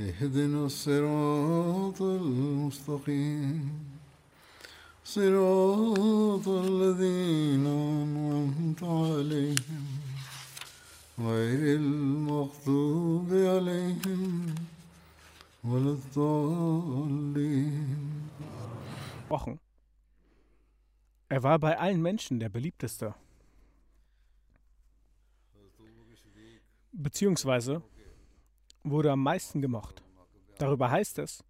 اهدنا الصراط المستقيم صراط الذين أنعمت عليهم غير المغضوب عليهم ولا الضالين Wochen. Er war bei allen Menschen der beliebteste. Beziehungsweise wurde am meisten gemocht. Darüber heißt es,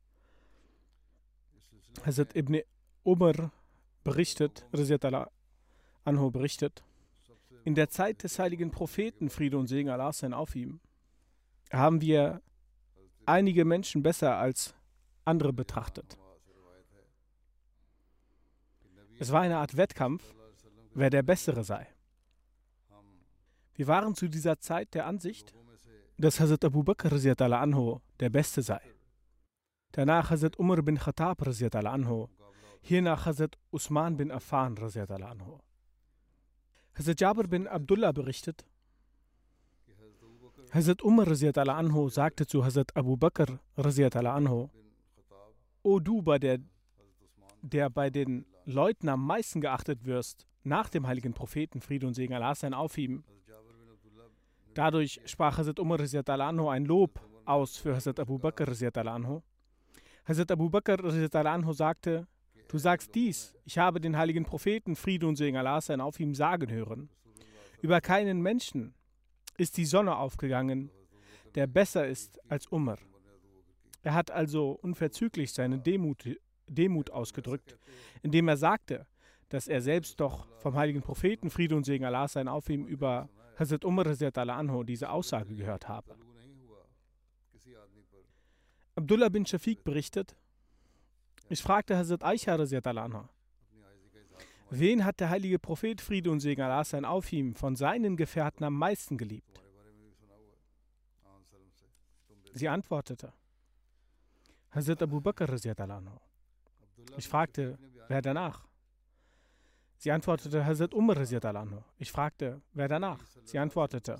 Hazrat Ibn Umar berichtet, Anho berichtet, in der Zeit des heiligen Propheten, Friede und Segen Allah sein auf ihm, haben wir einige Menschen besser als andere betrachtet. Es war eine Art Wettkampf, wer der Bessere sei. Wir waren zu dieser Zeit der Ansicht, dass Hazrat Abu Bakr anho der Beste sei. Danach Hazrat Umar bin Khattab anho. Hiernach Hazrat Usman bin Affan anho. Hazrat Jabir bin Abdullah berichtet, Hazrat Umar anho sagte zu Hazrat Abu Bakr anho, O du, bei der, der bei den Leuten am meisten geachtet wirst, nach dem heiligen Propheten, Friede und Segen Allah sein auf ihm. Dadurch sprach Hazrat Umar anho ein Lob aus für Hazrat Abu Bakr anho. Hazrat Abu Bakr anho sagte, Du sagst dies, ich habe den heiligen Propheten, Friede und Segen Allah sein auf ihm sagen hören. Über keinen Menschen ist die Sonne aufgegangen, der besser ist als Umar. Er hat also unverzüglich seine Demut, Demut ausgedrückt, indem er sagte, dass er selbst doch vom heiligen Propheten, Friede und Segen Allah sein auf ihm über Hazrat Umar anho diese Aussage gehört habe. Abdullah bin Shafiq berichtet, ich fragte Hazrat Aisha anha, wen hat der heilige Prophet Friede und Segen Allah sein auf ihm von seinen Gefährten am meisten geliebt? Sie antwortete, Hazrat Abu Bakr anhu. Ich fragte, wer danach? Sie antwortete, Hazrat Umar. Ich fragte, wer danach? Sie antwortete,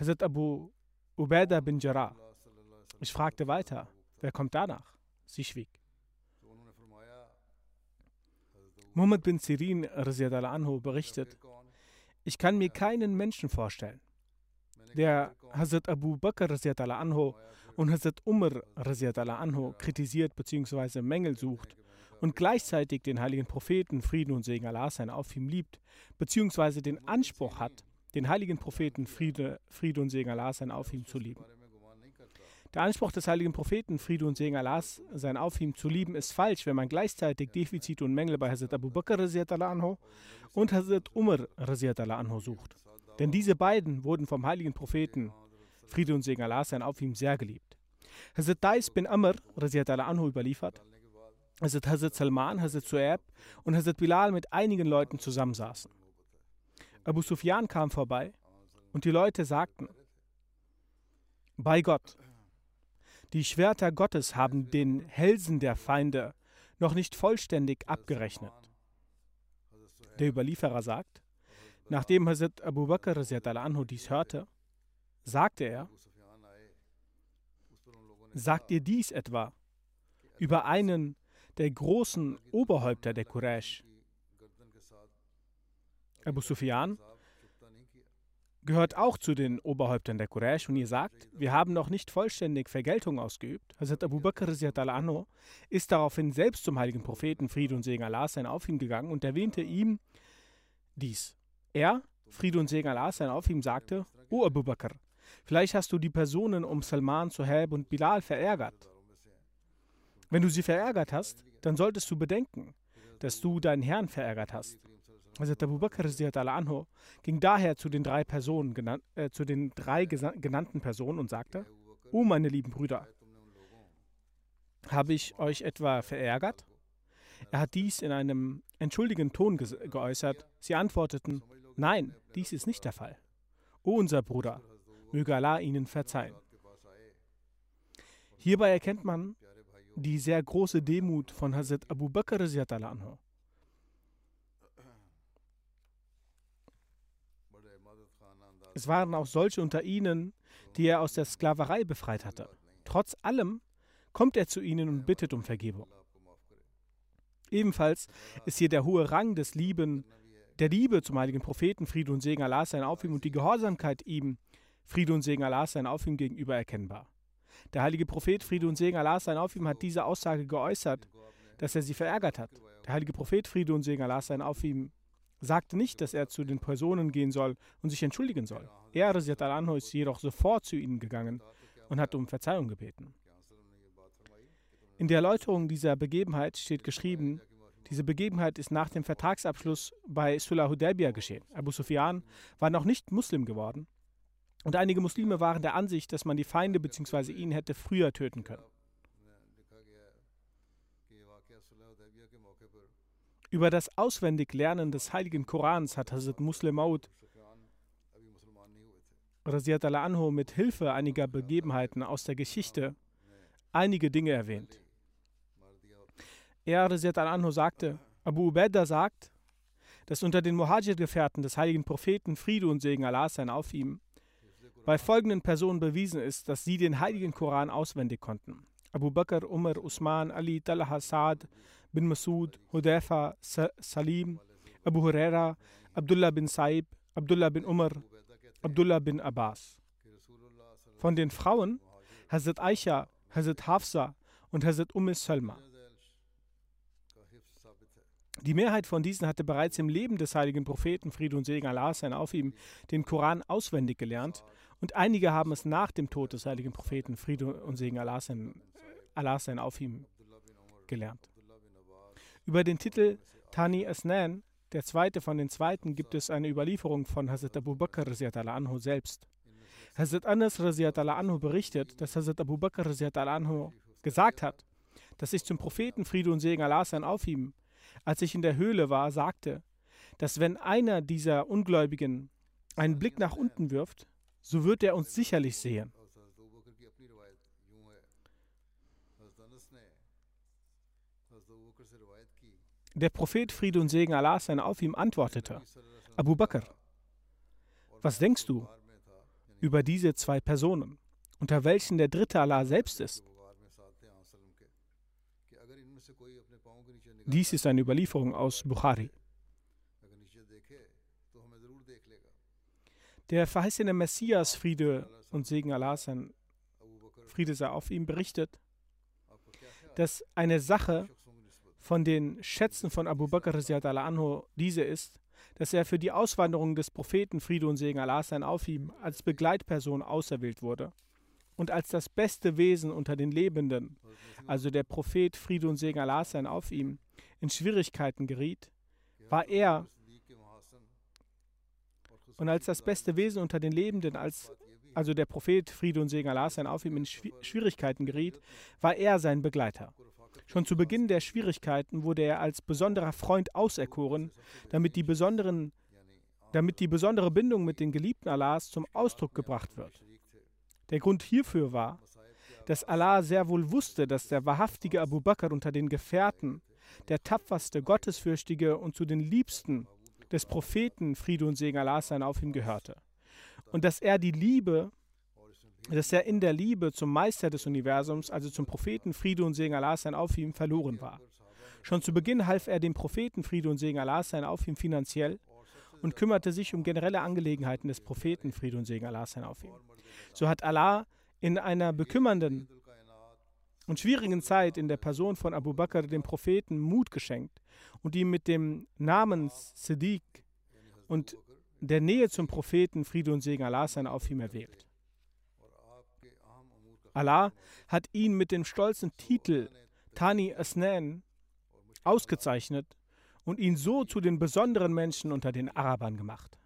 Hazrat Abu Ubaidah bin Jarrah. Ich fragte weiter, wer kommt danach? Sie schwieg. Muhammad bin Sirin anhu berichtet, ich kann mir keinen Menschen vorstellen, der Hazrat Abu Bakr anhu und Hazrat Umar anhu kritisiert bzw. Mängel sucht und gleichzeitig den heiligen Propheten, Frieden und Segen Allah sein auf ihm liebt, beziehungsweise den Anspruch hat, den heiligen Propheten, Friede, Friede und Segen Allah sein auf ihm zu lieben. Der Anspruch des heiligen Propheten, Friede und Segen Allahs, sein auf ihm zu lieben, ist falsch, wenn man gleichzeitig Defizite und Mängel bei Hazrat Abu Bakr anhu und Hazrat Umar anhu sucht. Denn diese beiden wurden vom heiligen Propheten, Friede und Segen Allah sein auf ihm sehr geliebt. Hazrat Dais bin Amr anhu überliefert, Hazrat Hazrat Salman, Hazrat Su'ab und Hazrat Bilal mit einigen Leuten zusammensaßen. Abu Sufyan kam vorbei und die Leute sagten, bei Gott, die Schwerter Gottes haben den Hälsen der Feinde noch nicht vollständig abgerechnet. Der Überlieferer sagt, nachdem Hazrat Abu Bakr anhu dies hörte, sagte er, sagt ihr dies etwa über einen der großen Oberhäupter der Quraysh? Abu Sufyan gehört auch zu den Oberhäuptern der Quraysh und ihr sagt, wir haben noch nicht vollständig Vergeltung ausgeübt. Hazrat Abu Bakr anhu ist daraufhin selbst zum heiligen Propheten, Friede und Segen Allah sein auf ihn gegangen und erwähnte ihm dies. Er, Friede und Segen Allah sein auf ihm, sagte, O Abu Bakr, vielleicht hast du die Personen um Salman, Suhaib und Bilal verärgert. Wenn du sie verärgert hast, dann solltest du bedenken, dass du deinen Herrn verärgert hast. Also Abu Bakr anhu ging daher zu den drei Personen, genannt, äh, zu den drei genannten Personen und sagte: O meine lieben Brüder, habe ich euch etwa verärgert? Er hat dies in einem entschuldigenden Ton ge geäußert. Sie antworteten: Nein, dies ist nicht der Fall. O unser Bruder, möge Allah ihnen verzeihen. Hierbei erkennt man die sehr große Demut von Hazrat Abu Bakr anhu. Es waren auch solche unter ihnen, die er aus der Sklaverei befreit hatte. Trotz allem kommt er zu ihnen und bittet um Vergebung. Ebenfalls ist hier der hohe Rang des Lieben, der Liebe zum heiligen Propheten, Friede und Segen Allah sein auf ihm und die Gehorsamkeit ihm, Friede und Segen Allah sein auf ihm gegenüber erkennbar. Der heilige Prophet, Friede und Segen Allah sein auf ihm, hat diese Aussage geäußert, dass er sie verärgert hat. Der heilige Prophet, Friede und Segen Allah sein auf ihm, sagte nicht, dass er zu den Personen gehen soll und sich entschuldigen soll. Er, al-Anho, ist jedoch sofort zu ihnen gegangen und hat um Verzeihung gebeten. In der Erläuterung dieser Begebenheit steht geschrieben, diese Begebenheit ist nach dem Vertragsabschluss bei Sulah Hudaybiyah geschehen. Abu Sufyan war noch nicht Muslim geworden und einige Muslime waren der Ansicht, dass man die Feinde bzw. ihn hätte früher töten können. Über das Auswendiglernen des heiligen Korans hat Hazrat Muslim Maud anhu mit Hilfe einiger Begebenheiten aus der Geschichte einige Dinge erwähnt. Er, anhu sagte, Abu Ubaidah sagt, dass unter den Muhajir-Gefährten des heiligen Propheten Friede und Segen Allah sein auf ihm bei folgenden Personen bewiesen ist, dass sie den heiligen Koran auswendig konnten. Abu Bakr, Umar, Usman, Ali, Talha, Saad, bin Masud, Hudayfa, Salim, Abu Huraira, Abdullah bin Saib, Abdullah bin Umar, Abdullah bin Abbas. Von den Frauen Hazrat Aisha, Hazrat Hafsa und Hazrat Umm Salma. Die Mehrheit von diesen hatte bereits im Leben des heiligen Propheten Friede und Segen Allah sein auf ihm den Koran auswendig gelernt und einige haben es nach dem Tod des heiligen Propheten Friede und Segen Allah sein, auf ihm gelernt. Über den Titel Tani Asnan, der zweite von den zweiten, gibt es eine Überlieferung von Hazrat Abu Bakr anhu selbst. Hazrat Anas anhu berichtet, dass Hazrat Abu Bakr anhu gesagt hat, dass ich zum Propheten Friede und Segen Allah sein auf ihm, als ich in der Höhle war, sagte, dass wenn einer dieser Ungläubigen einen Blick nach unten wirft, so wird er uns sicherlich sehen. Der Prophet Friede und Segen Allah sein auf ihm antwortete, Abu Bakr, was denkst du über diese zwei Personen, unter welchen der dritte Allah selbst ist? Dies ist eine Überlieferung aus Bukhari. Der verheißene Messias, Friede und Segen Allah sein, Friede sei auf ihm, berichtet, dass eine Sache von den Schätzen von Abu Bakr anhu diese ist, dass er für die Auswanderung des Propheten Friede und Segen Allah sein auf ihm als Begleitperson auserwählt wurde und als das beste Wesen unter den Lebenden, also der Prophet Friede und Segen Allah sein auf ihm, in Schwierigkeiten geriet, war er und als das beste Wesen unter den Lebenden, als also der Prophet Friede und Segen Allah sein auf ihm in Schwierigkeiten geriet, war er sein Begleiter. Schon zu Beginn der Schwierigkeiten wurde er als besonderer Freund auserkoren, damit die, besonderen, damit die besondere Bindung mit den Geliebten Allahs zum Ausdruck gebracht wird. Der Grund hierfür war, dass Allah sehr wohl wusste, dass der wahrhaftige Abu Bakr unter den Gefährten, der tapferste, gottesfürchtige und zu den Liebsten des Propheten Friede und Segen Allah sein auf ihm gehörte. Und dass er die Liebe dass er in der Liebe zum Meister des Universums, also zum Propheten Friede und Segen Allah sein auf ihm, verloren war. Schon zu Beginn half er dem Propheten Friede und Segen Allah sein auf ihm finanziell und kümmerte sich um generelle Angelegenheiten des Propheten, Friede und Segen Allah sein auf ihm. So hat Allah in einer bekümmernden und schwierigen Zeit in der Person von Abu Bakr dem Propheten Mut geschenkt und ihm mit dem Namen Siddiq und der Nähe zum Propheten Friede und Segen Allah sein auf ihm erwählt. Allah hat ihn mit dem stolzen Titel Tani Asnan ausgezeichnet und ihn so zu den besonderen Menschen unter den Arabern gemacht.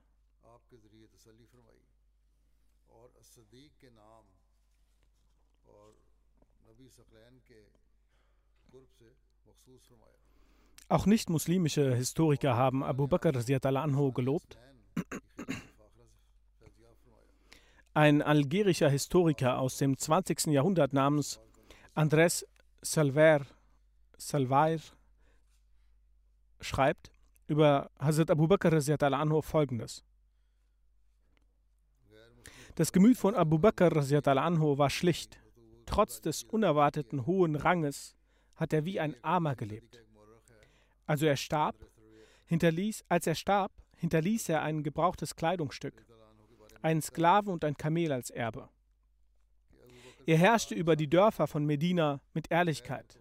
Auch nicht-muslimische Historiker haben Abu Bakr anhu gelobt. Ein algerischer Historiker aus dem 20. Jahrhundert namens Andrés Salver, Salvair schreibt über Hazrat Abu Bakr anhu folgendes. Das Gemüt von Abu Bakr anhu war schlicht. Trotz des unerwarteten hohen Ranges hat er wie ein Armer gelebt. Also er starb, hinterließ, als er starb, hinterließ er ein gebrauchtes Kleidungsstück, einen Sklaven und ein Kamel als Erbe. Er herrschte über die Dörfer von Medina mit Ehrlichkeit.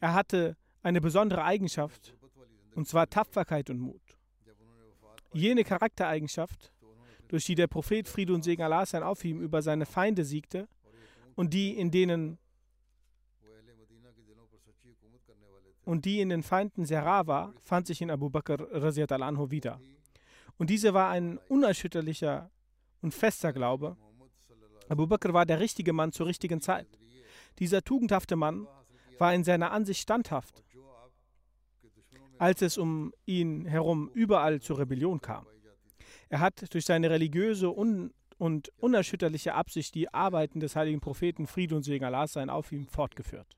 Er hatte eine besondere Eigenschaft, und zwar Tapferkeit und Mut. Jene Charaktereigenschaft, durch die der Prophet Friede und Segen Allah sein auf ihm über seine Feinde siegte und die in denen und die in den Feinden Serah war, fand sich in Abu Bakr al-Anhu wieder. Und diese war ein unerschütterlicher und fester Glaube. Abu Bakr war der richtige Mann zur richtigen Zeit. Dieser tugendhafte Mann war in seiner Ansicht standhaft, als es um ihn herum überall zur Rebellion kam. Er hat durch seine religiöse un und unerschütterliche Absicht die Arbeiten des heiligen Propheten Friede und Segen Allah sein auf ihm fortgeführt.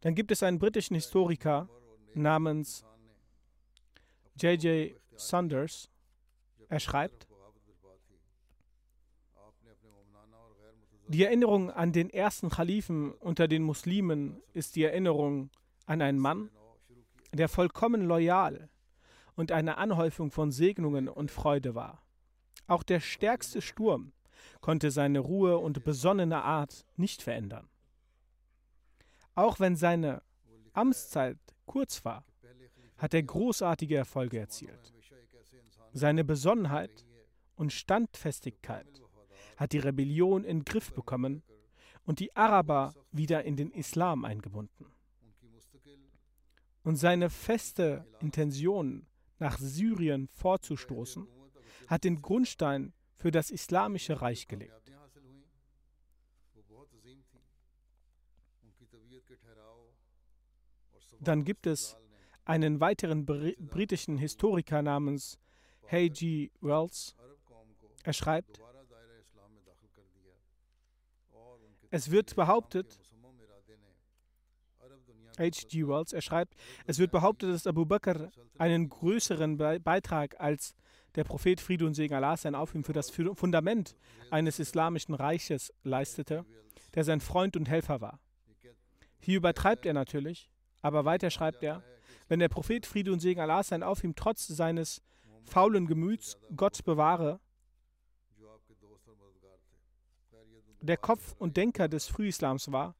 Dann gibt es einen britischen Historiker namens J.J. Saunders. Er schreibt, die Erinnerung an den ersten Khalifen unter den Muslimen ist die Erinnerung an einen Mann, der vollkommen loyal und eine Anhäufung von Segnungen und Freude war. Auch der stärkste Sturm konnte seine Ruhe und besonnene Art nicht verändern. Auch wenn seine Amtszeit kurz war, hat er großartige Erfolge erzielt. Seine Besonnenheit und Standfestigkeit hat die Rebellion in den Griff bekommen und die Araber wieder in den Islam eingebunden. Und seine feste Intention, nach Syrien vorzustoßen, hat den Grundstein für das islamische Reich gelegt. Dann gibt es einen weiteren britischen Historiker namens H.G. Wells. Er schreibt, es wird behauptet, H.G. Wells, er schreibt, es wird behauptet, dass Abu Bakr einen größeren Beitrag als der Prophet Friede und Segen Allah sein auf für das Fundament eines islamischen Reiches leistete, der sein Freund und Helfer war. Hier übertreibt er natürlich, aber weiter schreibt er, wenn der Prophet Friede und Segen Allah sein auf trotz seines faulen Gemüts Gott bewahre, der Kopf und Denker des Frühislams war,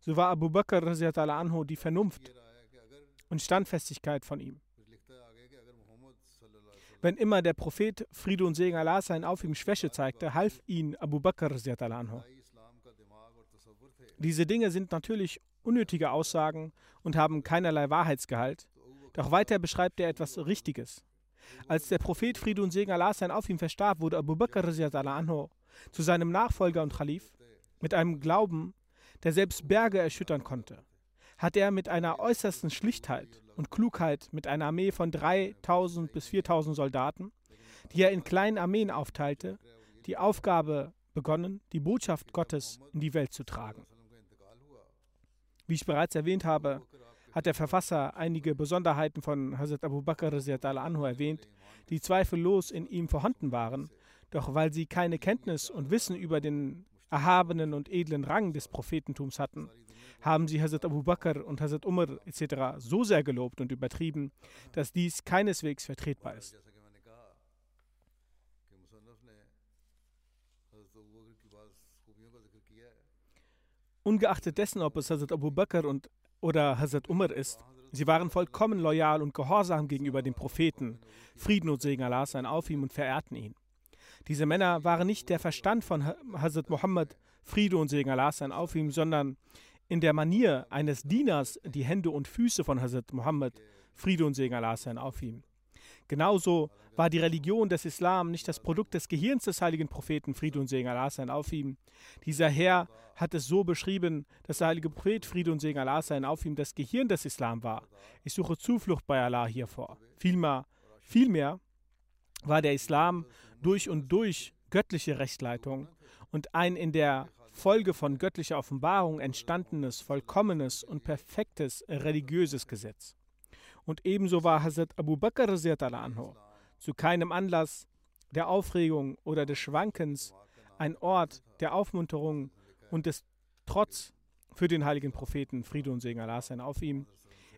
so war Abu Bakr anhu die Vernunft und Standfestigkeit von ihm. Wenn immer der Prophet Friede und Segen Allah sein auf ihm Schwäche zeigte, half ihn Abu Bakr. Diese Dinge sind natürlich unnötige Aussagen und haben keinerlei Wahrheitsgehalt. Doch weiter beschreibt er etwas Richtiges. Als der Prophet Friede und Segen Allah sein auf ihm verstarb, wurde Abu Bakr zu seinem Nachfolger und Khalif mit einem Glauben, der selbst Berge erschüttern konnte. Hat er mit einer äußersten Schlichtheit und Klugheit mit einer Armee von 3000 bis 4000 Soldaten, die er in kleinen Armeen aufteilte, die Aufgabe begonnen, die Botschaft Gottes in die Welt zu tragen. Wie ich bereits erwähnt habe, hat der Verfasser einige Besonderheiten von Hazrat Abu Bakr anhu erwähnt, die zweifellos in ihm vorhanden waren, doch weil sie keine Kenntnis und Wissen über den erhabenen und edlen Rang des Prophetentums hatten, haben sie Hazrat Abu Bakr und Hazrat Umar etc. so sehr gelobt und übertrieben, dass dies keineswegs vertretbar ist. Ungeachtet dessen, ob es Hazrat Abu Bakr und, oder Hazrat Umar ist, sie waren vollkommen loyal und gehorsam gegenüber dem Propheten, Frieden und Segen Allah sein auf ihm und verehrten ihn. Diese Männer waren nicht der Verstand von Hazrat Muhammad, Friede und Segen Allah sein auf ihm, sondern in der Manier eines Dieners die Hände und Füße von Hazrat Muhammad, Friede und Segen Allah sein auf ihm. Genauso war die Religion des Islam nicht das Produkt des Gehirns des heiligen Propheten, Friede und Segen Allah sein auf ihm. Dieser Herr hat es so beschrieben, dass der heilige Prophet, Friede und Segen Allah sein auf ihm, das Gehirn des Islam war. Ich suche Zuflucht bei Allah hiervor. Vielmehr, vielmehr war der Islam durch und durch göttliche Rechtleitung und ein in der Folge von göttlicher Offenbarung entstandenes, vollkommenes und perfektes religiöses Gesetz. Und ebenso war Hazrat Abu Bakr anhu zu keinem Anlass der Aufregung oder des Schwankens ein Ort der Aufmunterung und des Trotz für den heiligen Propheten, Friede und Segen Allah sein auf ihm.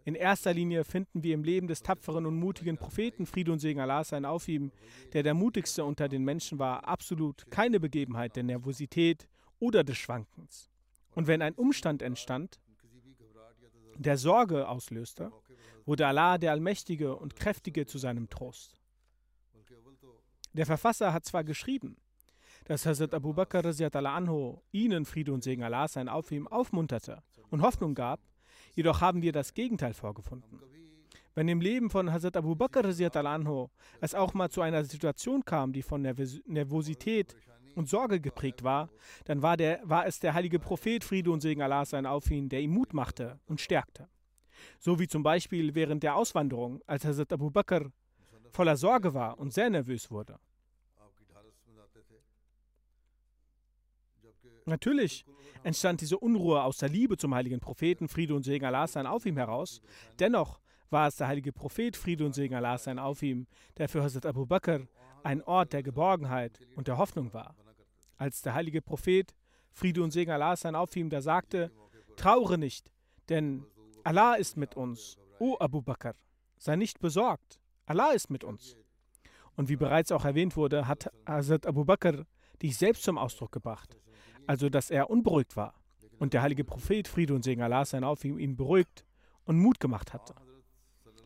In erster Linie finden wir im Leben des tapferen und mutigen Propheten, Friede und Segen Allah sein auf ihm, der der mutigste unter den Menschen war, absolut keine Begebenheit der Nervosität oder des Schwankens. Und wenn ein Umstand entstand, der Sorge auslöste, wurde Allah der Allmächtige und Kräftige zu seinem Trost. Der Verfasser hat zwar geschrieben, dass Hazrat Abu Bakr anhu ihnen Friede und Segen Allah sein auf ihm aufmunterte und Hoffnung gab, jedoch haben wir das Gegenteil vorgefunden. Wenn im Leben von Hazrat Abu Bakr anhu es auch mal zu einer Situation kam, die von Nervosität und Sorge geprägt war, dann war, der, war es der heilige Prophet, Friede und Segen Allah sein auf ihn, der ihm Mut machte und stärkte. So wie zum Beispiel während der Auswanderung, als Hazrat Abu Bakr voller Sorge war und sehr nervös wurde. Natürlich entstand diese Unruhe aus der Liebe zum heiligen Propheten, Friede und Segen Allah sein auf ihm heraus. Dennoch war es der heilige Prophet, Friede und Segen Allah sein auf ihm, der für Hazrat Abu Bakr ein Ort der Geborgenheit und der Hoffnung war. Als der heilige Prophet, Friede und Segen Allah sein auf ihm, da sagte, traure nicht, denn Allah ist mit uns, o Abu Bakr, sei nicht besorgt, Allah ist mit uns. Und wie bereits auch erwähnt wurde, hat Hazrat Abu Bakr dies selbst zum Ausdruck gebracht also dass er unberuhigt war und der heilige Prophet, Friede und Segen Allah sein auf ihm, ihn beruhigt und Mut gemacht hatte.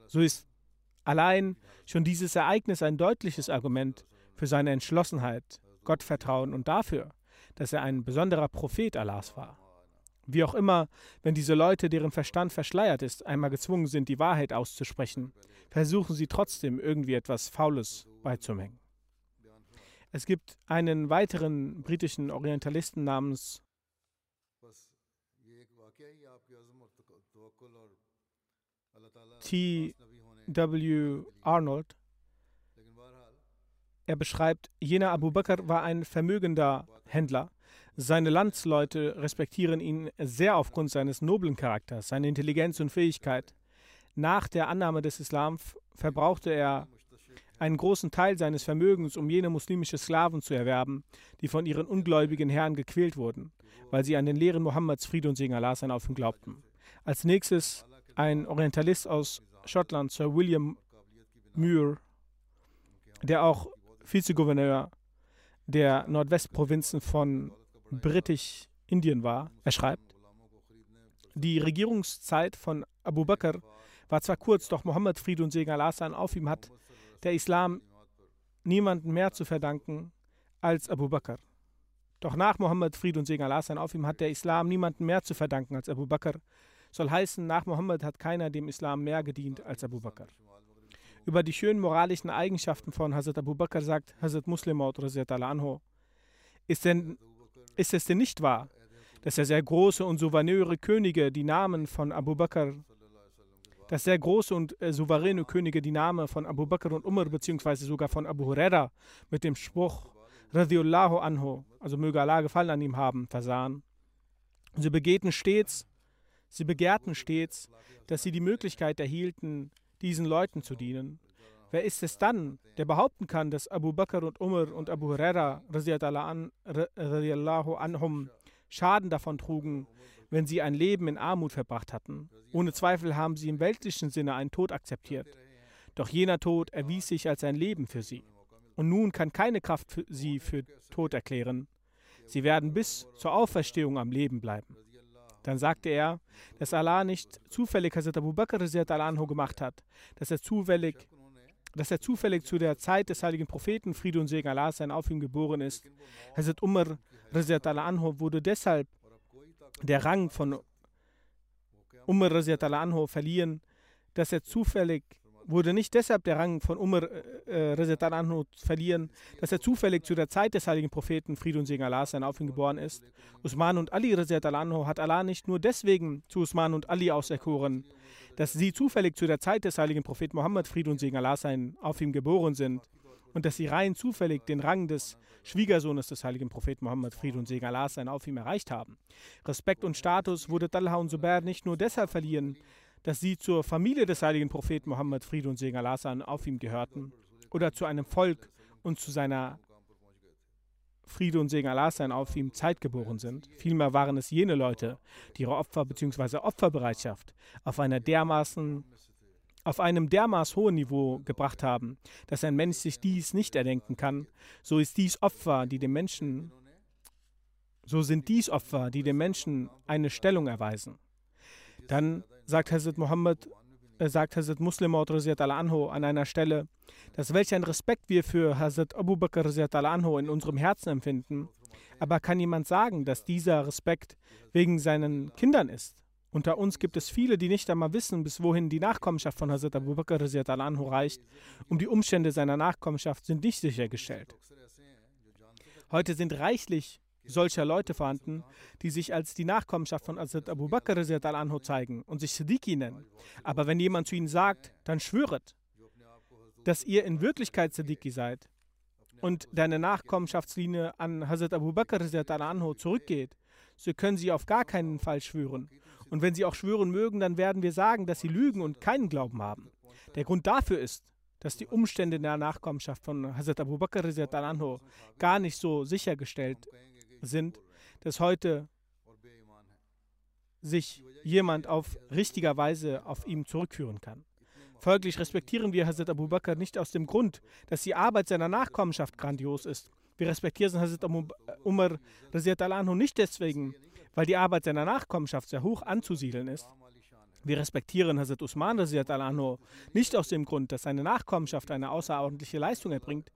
So ist allein schon dieses Ereignis ein deutliches Argument für seine Entschlossenheit, Gottvertrauen und dafür, dass er ein besonderer Prophet Allahs war. Wie auch immer, wenn diese Leute, deren Verstand verschleiert ist, einmal gezwungen sind, die Wahrheit auszusprechen, versuchen sie trotzdem irgendwie etwas Faules beizumengen. Es gibt einen weiteren britischen Orientalisten namens T. W. Arnold. Er beschreibt, jener Abu Bakr war ein vermögender Händler. Seine Landsleute respektieren ihn sehr aufgrund seines noblen Charakters, seiner Intelligenz und Fähigkeit. Nach der Annahme des Islam verbrauchte er einen großen Teil seines Vermögens, um jene muslimische Sklaven zu erwerben, die von ihren ungläubigen Herren gequält wurden, weil sie an den Lehren Mohammeds Friede und Segen Allah sein auf ihn glaubten. Als nächstes ein Orientalist aus Schottland, Sir William Muir, der auch Vizegouverneur der Nordwestprovinzen von Britisch-Indien war. Er schreibt, die Regierungszeit von Abu Bakr war zwar kurz, doch Mohammed Friede und Segen Allah sein auf ihm hat der Islam niemanden mehr zu verdanken als Abu Bakr. Doch nach Mohammed, Fried und Segen Allah sein auf ihm, hat der Islam niemanden mehr zu verdanken als Abu Bakr. Soll heißen, nach Mohammed hat keiner dem Islam mehr gedient als Abu Bakr. Über die schönen moralischen Eigenschaften von Hazrat Abu Bakr sagt Hazrat Muslimaut anhu, ist, denn, ist es denn nicht wahr, dass er sehr große und souveräne Könige die Namen von Abu Bakr dass sehr große und äh, souveräne Könige die Namen von Abu Bakr und Umar beziehungsweise sogar von Abu Huraira mit dem Spruch Radiallahu anhu, also möge Allah Gefallen an ihm haben, versahen. Sie begehten stets, sie begehrten stets, dass sie die Möglichkeit erhielten, diesen Leuten zu dienen. Wer ist es dann, der behaupten kann, dass Abu Bakr und Umar und Abu Huraira radiallahu anhum Schaden davon trugen, wenn sie ein Leben in Armut verbracht hatten. Ohne Zweifel haben sie im weltlichen Sinne einen Tod akzeptiert. Doch jener Tod erwies sich als ein Leben für sie. Und nun kann keine Kraft für sie für tot erklären. Sie werden bis zur Auferstehung am Leben bleiben. Dann sagte er, dass Allah nicht zufällig Hazrat Abu Bakr anhu gemacht hat, dass er zufällig dass er zufällig zu der Zeit des heiligen Propheten Friede und Segen Allah sein auf ihm geboren ist. Hazrat Umar anhu wurde deshalb der Rang von Umar anhu verliehen, dass er zufällig wurde nicht deshalb der Rang von Umar äh, äh anhu verliehen, dass er zufällig zu der Zeit des heiligen Propheten Friede und Segen Allah sein auf ihm geboren ist. Usman und Ali anhu hat Allah nicht nur deswegen zu Usman und Ali auserkoren, dass sie zufällig zu der Zeit des heiligen Propheten Mohammed Friede und Segen Allah sein auf ihm geboren sind und dass sie rein zufällig den Rang des Schwiegersohnes des heiligen Propheten Mohammed Friede und Segen Allah sein auf ihm erreicht haben. Respekt und Status wurde Talha und Zubair nicht nur deshalb verliehen, dass sie zur Familie des heiligen Propheten Mohammed Friede und Segen Allah auf ihm gehörten oder zu einem Volk und zu seiner Friede und Segen Allah auf ihm zeitgeboren sind. Vielmehr waren es jene Leute, die ihre Opfer bzw. Opferbereitschaft auf einer dermaßen auf einem dermaßen hohen Niveau gebracht haben, dass ein Mensch sich dies nicht erdenken kann, so ist dies Opfer, die dem Menschen so sind dies Opfer, die dem Menschen eine Stellung erweisen. Dann sagt Hazrat Muhammad, äh, sagt Hazrat Muslim anhu an einer Stelle, dass welch ein Respekt wir für Hazrat Abu Bakr anhu in unserem Herzen empfinden. Aber kann jemand sagen, dass dieser Respekt wegen seinen Kindern ist? Unter uns gibt es viele, die nicht einmal wissen, bis wohin die Nachkommenschaft von Hazrat Abu Bakr anhu reicht. Um die Umstände seiner Nachkommenschaft sind nicht sichergestellt. Heute sind reichlich solcher Leute vorhanden, die sich als die Nachkommenschaft von Hazrat Abu Bakr anhu zeigen und sich Siddiqui nennen. Aber wenn jemand zu ihnen sagt, dann schwöret, dass ihr in Wirklichkeit Siddiqui seid und deine Nachkommenschaftslinie an Hazrat Abu Bakr anhu zurückgeht, so können sie auf gar keinen Fall schwören. Und wenn sie auch schwören mögen, dann werden wir sagen, dass sie lügen und keinen Glauben haben. Der Grund dafür ist, dass die Umstände der Nachkommenschaft von Hazrat Abu Bakr anhu gar nicht so sichergestellt sind, dass heute sich jemand auf richtiger Weise auf ihm zurückführen kann. Folglich respektieren wir Hazrat Abu Bakr nicht aus dem Grund, dass die Arbeit seiner Nachkommenschaft grandios ist. Wir respektieren Hazrat Abu Umar nicht deswegen, weil die Arbeit seiner Nachkommenschaft sehr hoch anzusiedeln ist. Wir respektieren Hazrat Usman nicht aus dem Grund, dass seine Nachkommenschaft eine außerordentliche Leistung erbringt,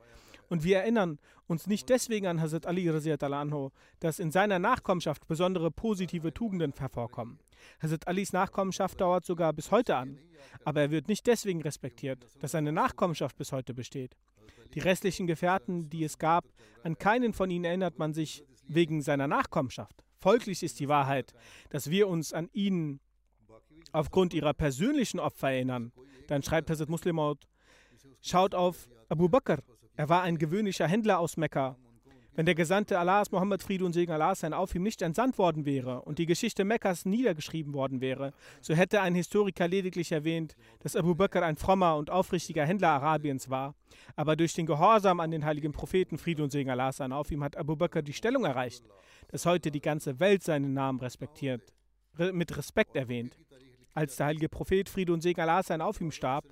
und wir erinnern uns nicht deswegen an Hazrat Ali anhu, dass in seiner Nachkommenschaft besondere positive Tugenden hervorkommen. Hazrat Alis Nachkommenschaft dauert sogar bis heute an, aber er wird nicht deswegen respektiert, dass seine Nachkommenschaft bis heute besteht. Die restlichen Gefährten, die es gab, an keinen von ihnen erinnert man sich wegen seiner Nachkommenschaft. Folglich ist die Wahrheit, dass wir uns an ihnen aufgrund ihrer persönlichen Opfer erinnern. Dann schreibt Hazrat Muslimaut, schaut auf Abu Bakr er war ein gewöhnlicher Händler aus Mekka. Wenn der Gesandte Allahs, Mohammed Friede und Segen Allahs sein auf ihm nicht entsandt worden wäre und die Geschichte Mekkas niedergeschrieben worden wäre, so hätte ein Historiker lediglich erwähnt, dass Abu Bakr ein frommer und aufrichtiger Händler Arabiens war. Aber durch den Gehorsam an den heiligen Propheten Friede und Segen Allahs sein auf ihm hat Abu Bakr die Stellung erreicht, dass heute die ganze Welt seinen Namen respektiert, mit Respekt erwähnt. Als der heilige Prophet Friede und Segen Allah sein auf ihm starb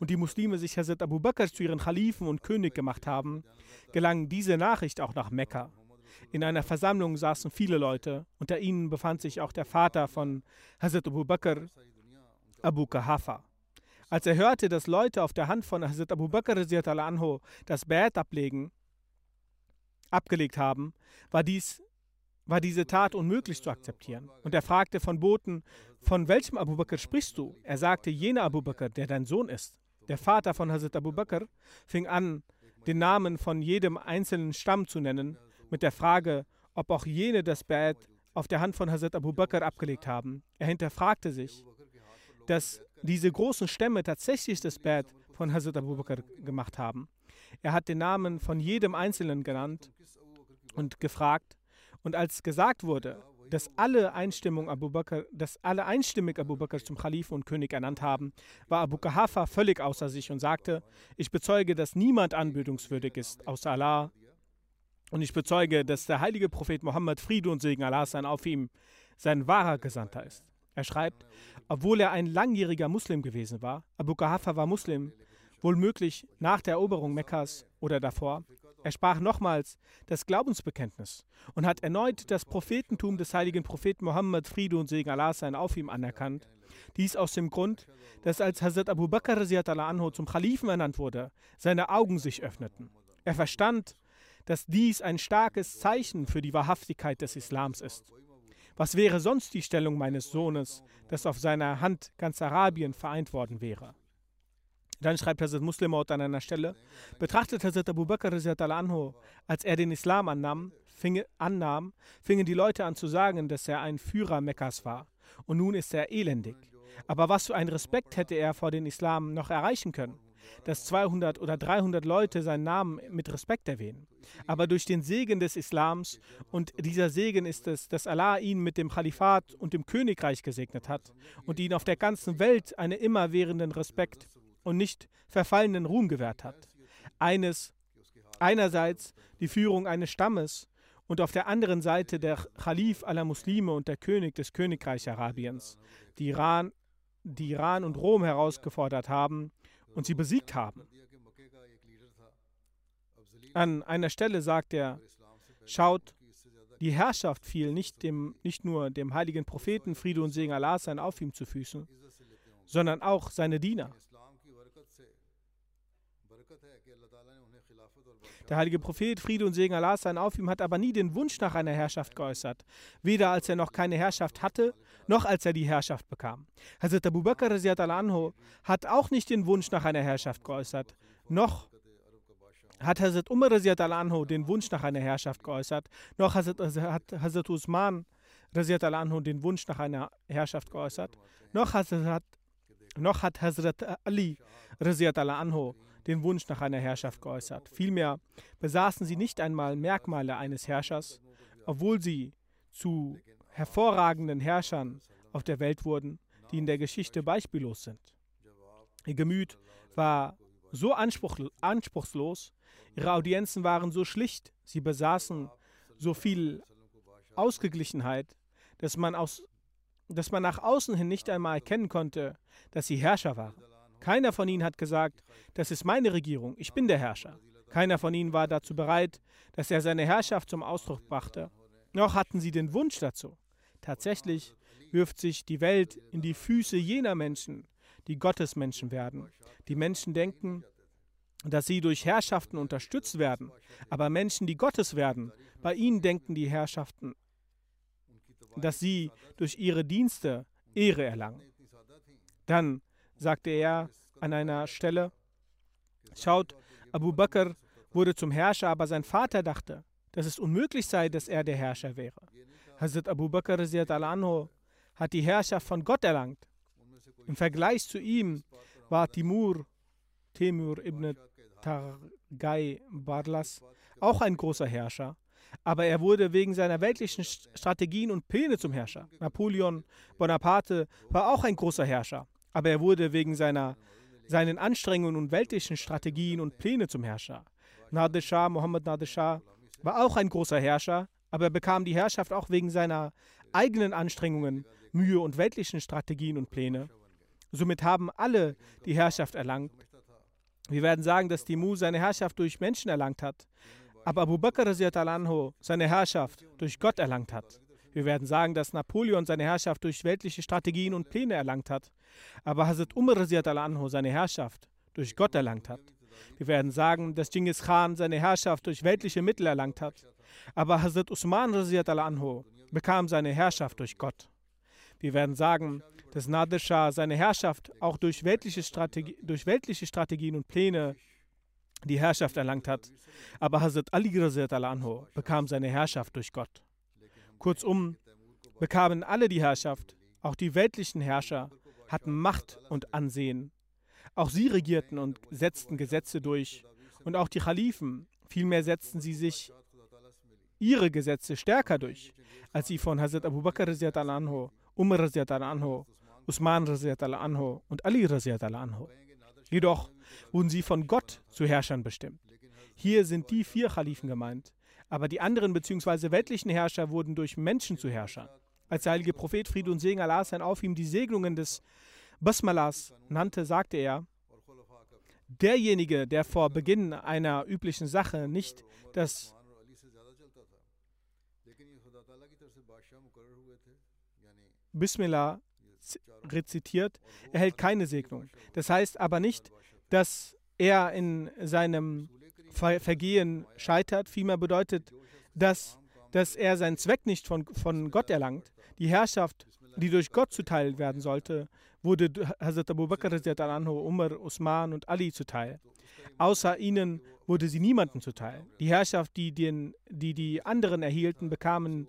und die Muslime sich Hazrat Abu Bakr zu ihren Khalifen und König gemacht haben, gelang diese Nachricht auch nach Mekka. In einer Versammlung saßen viele Leute, unter ihnen befand sich auch der Vater von Hazrat Abu Bakr, Abu Kahafa. Als er hörte, dass Leute auf der Hand von Hazrat Abu Bakr das Bad ablegen, abgelegt haben, war dies war diese Tat unmöglich zu akzeptieren. Und er fragte von Boten, von welchem Abu Bakr sprichst du? Er sagte, jener Abu Bakr, der dein Sohn ist. Der Vater von Hazrat Abu Bakr fing an, den Namen von jedem einzelnen Stamm zu nennen, mit der Frage, ob auch jene das Bad auf der Hand von Hazrat Abu Bakr abgelegt haben. Er hinterfragte sich, dass diese großen Stämme tatsächlich das Bad von Hazrat Abu Bakr gemacht haben. Er hat den Namen von jedem Einzelnen genannt und gefragt, und als gesagt wurde, dass alle, Einstimmung Abu Bakr, dass alle einstimmig Abu Bakr zum Khalifen und König ernannt haben, war Abu Kahafa völlig außer sich und sagte, ich bezeuge, dass niemand anbetungswürdig ist, außer Allah Und ich bezeuge, dass der heilige Prophet Mohammed, Friede und Segen Allah sein auf ihm, sein wahrer Gesandter ist. Er schreibt, obwohl er ein langjähriger Muslim gewesen war, Abu Qahafa war Muslim, wohl möglich nach der Eroberung Mekkas oder davor, er sprach nochmals das Glaubensbekenntnis und hat erneut das Prophetentum des heiligen Propheten Mohammed, Friede und Segen Allah sein auf ihm anerkannt. Dies aus dem Grund, dass als Hazrat Abu Bakr anhu zum Khalifen ernannt wurde, seine Augen sich öffneten. Er verstand, dass dies ein starkes Zeichen für die Wahrhaftigkeit des Islams ist. Was wäre sonst die Stellung meines Sohnes, dass auf seiner Hand ganz Arabien vereint worden wäre? Dann schreibt Hazrat Muslimaut an einer Stelle, betrachtet Hazrat Abu Bakr anhu, als er den Islam annahm, fing, annahm, fingen die Leute an zu sagen, dass er ein Führer Mekkas war. Und nun ist er elendig. Aber was für einen Respekt hätte er vor den Islam noch erreichen können? Dass 200 oder 300 Leute seinen Namen mit Respekt erwähnen. Aber durch den Segen des Islams, und dieser Segen ist es, dass Allah ihn mit dem Kalifat und dem Königreich gesegnet hat und ihn auf der ganzen Welt einen immerwährenden Respekt und nicht verfallenen Ruhm gewährt hat. Eines, einerseits die Führung eines Stammes und auf der anderen Seite der Khalif aller Muslime und der König des Königreichs Arabiens, die Iran, die Iran und Rom herausgefordert haben und sie besiegt haben. An einer Stelle sagt er, schaut, die Herrschaft fiel nicht, dem, nicht nur dem heiligen Propheten Friede und Segen Allah sein auf ihm zu Füßen, sondern auch seine Diener. Der heilige Prophet, Friede und Segen Allah sein auf ihm, hat aber nie den Wunsch nach einer Herrschaft geäußert. Weder als er noch keine Herrschaft hatte, noch als er die Herrschaft bekam. Hazrat Abu Bakr anhu hat auch nicht den Wunsch nach einer Herrschaft geäußert, noch hat Hazrat Umar anhu den Wunsch nach einer Herrschaft geäußert, noch hat Hazrat Usman anhu den Wunsch nach einer Herrschaft geäußert, noch hat, noch hat Hazrat Ali anhu den Wunsch nach einer Herrschaft geäußert. Vielmehr besaßen sie nicht einmal Merkmale eines Herrschers, obwohl sie zu hervorragenden Herrschern auf der Welt wurden, die in der Geschichte beispiellos sind. Ihr Gemüt war so anspruchslos, ihre Audienzen waren so schlicht, sie besaßen so viel Ausgeglichenheit, dass man, aus, dass man nach außen hin nicht einmal erkennen konnte, dass sie Herrscher waren. Keiner von ihnen hat gesagt, das ist meine Regierung, ich bin der Herrscher. Keiner von ihnen war dazu bereit, dass er seine Herrschaft zum Ausdruck brachte. Noch hatten sie den Wunsch dazu. Tatsächlich wirft sich die Welt in die Füße jener Menschen, die Gottesmenschen werden. Die Menschen denken, dass sie durch Herrschaften unterstützt werden, aber Menschen, die Gottes werden, bei ihnen denken die Herrschaften, dass sie durch ihre Dienste Ehre erlangen. Dann sagte er an einer Stelle, schaut, Abu Bakr wurde zum Herrscher, aber sein Vater dachte, dass es unmöglich sei, dass er der Herrscher wäre. Hazrat Abu Bakr anhu hat die Herrschaft von Gott erlangt. Im Vergleich zu ihm war Timur, Temur ibn Targai Barlas, auch ein großer Herrscher, aber er wurde wegen seiner weltlichen Strategien und Pläne zum Herrscher. Napoleon Bonaparte war auch ein großer Herrscher, aber er wurde wegen seiner, seinen Anstrengungen und weltlichen Strategien und Pläne zum Herrscher. Nadir Shah, Mohammed Nadir Shah, war auch ein großer Herrscher, aber er bekam die Herrschaft auch wegen seiner eigenen Anstrengungen, Mühe und weltlichen Strategien und Pläne. Somit haben alle die Herrschaft erlangt. Wir werden sagen, dass Timu seine Herrschaft durch Menschen erlangt hat, aber Abu Bakr seine Herrschaft durch Gott erlangt hat. Wir werden sagen, dass Napoleon seine Herrschaft durch weltliche Strategien und Pläne erlangt hat, aber Hazrat Umar anhu seine Herrschaft durch Gott erlangt hat. Wir werden sagen, dass Genghis Khan seine Herrschaft durch weltliche Mittel erlangt hat, aber Hazrat Usman anhu bekam seine Herrschaft durch Gott. Wir werden sagen, dass Nadir Shah seine Herrschaft auch durch weltliche, Strategie, durch weltliche Strategien und Pläne die Herrschaft erlangt hat, aber Hazrat Ali anhu bekam seine Herrschaft durch Gott. Kurzum, bekamen alle die Herrschaft, auch die weltlichen Herrscher hatten Macht und Ansehen. Auch sie regierten und setzten Gesetze durch. Und auch die Khalifen, vielmehr setzten sie sich ihre Gesetze stärker durch, als sie von Hazrat Abu Bakr anhu, Umar anhu, Usman anhu und Ali anhu. Jedoch wurden sie von Gott zu Herrschern bestimmt. Hier sind die vier Khalifen gemeint, Aber die anderen bzw. weltlichen Herrscher wurden durch Menschen zu Herrschern. Als der heilige Prophet Friede und Segen Allah sein auf ihm die Segnungen des Basmalas nannte, sagte er, derjenige, der vor Beginn einer üblichen Sache nicht das Bismillah rezitiert, erhält keine Segnung. Das heißt aber nicht, dass er in seinem Vergehen scheitert. Vielmehr bedeutet das, dass er seinen Zweck nicht von, von Gott erlangt. Die Herrschaft, die durch Gott zuteil werden sollte, wurde Hazrat Abu Bakr, Umar, Usman und Ali zuteil. Außer ihnen wurde sie niemandem zuteil. Die Herrschaft, die, den, die die anderen erhielten, bekamen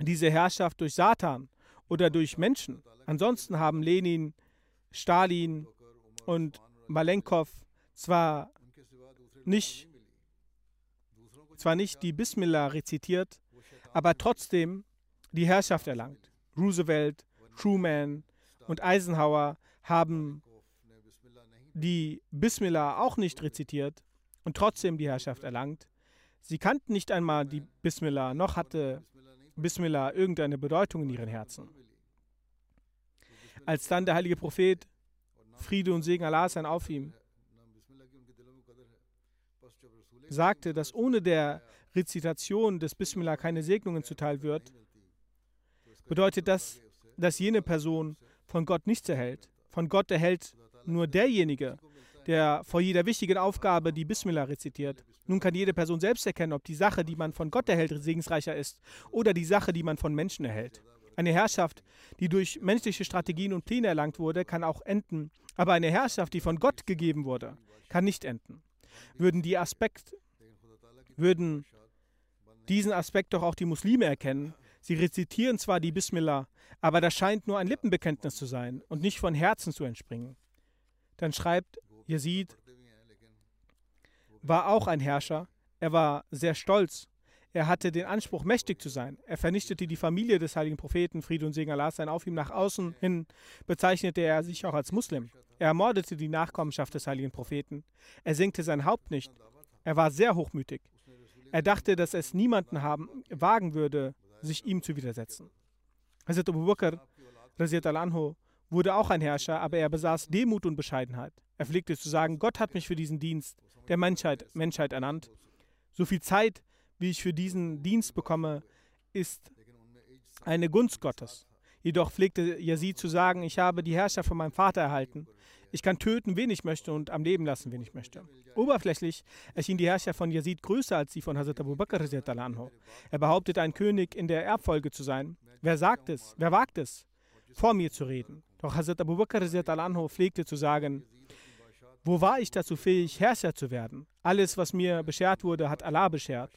diese Herrschaft durch Satan oder durch Menschen. Ansonsten haben Lenin, Stalin und Malenkov zwar nicht, zwar nicht die Bismillah rezitiert, aber trotzdem die Herrschaft erlangt. Roosevelt, Truman und Eisenhower haben die Bismillah auch nicht rezitiert und trotzdem die Herrschaft erlangt. Sie kannten nicht einmal die Bismillah, noch hatte Bismillah irgendeine Bedeutung in ihren Herzen. Als dann der heilige Prophet, Friede und Segen Allah sein auf ihm, sagte, dass ohne der Rezitation des Bismillah keine Segnungen zuteil wird, bedeutet das, dass jene Person von Gott nichts erhält. Von Gott erhält nur derjenige, der vor jeder wichtigen Aufgabe die Bismillah rezitiert. Nun kann jede Person selbst erkennen, ob die Sache, die man von Gott erhält, segensreicher ist oder die Sache, die man von Menschen erhält. Eine Herrschaft, die durch menschliche Strategien und Pläne erlangt wurde, kann auch enden, aber eine Herrschaft, die von Gott gegeben wurde, kann nicht enden. Würden die Aspekt, würden diesen Aspekt doch auch die Muslime erkennen. Sie rezitieren zwar die Bismillah, aber das scheint nur ein Lippenbekenntnis zu sein und nicht von Herzen zu entspringen. Dann schreibt Yazid, war auch ein Herrscher. Er war sehr stolz. Er hatte den Anspruch, mächtig zu sein. Er vernichtete die Familie des heiligen Propheten, Friede und Segen Allah sein auf ihm. Nach außen hin bezeichnete er sich auch als Muslim. Er ermordete die Nachkommenschaft des heiligen Propheten. Er senkte sein Haupt nicht. Er war sehr hochmütig. Er dachte, dass es niemanden haben, wagen würde, sich ihm zu widersetzen. Hazrat Abu Bakr anhu, wurde auch ein Herrscher, aber er besaß Demut und Bescheidenheit. Er pflegte zu sagen, Gott hat mich für diesen Dienst der Menschheit, Menschheit ernannt. So viel Zeit, wie ich für diesen Dienst bekomme, ist eine Gunst Gottes. Jedoch pflegte Yazid zu sagen, ich habe die Herrschaft von meinem Vater erhalten. Ich kann töten, wen ich möchte und am Leben lassen, wen ich möchte. Oberflächlich erschien die Herrschaft von Yazid größer als die von Hazrat Abu Bakr. Er behauptete, ein König in der Erbfolge zu sein. Wer sagt es? Wer wagt es, vor mir zu reden? Doch Hazrat Abu Bakr pflegte zu sagen, wo war ich dazu fähig, Herrscher zu werden? Alles, was mir beschert wurde, hat Allah beschert.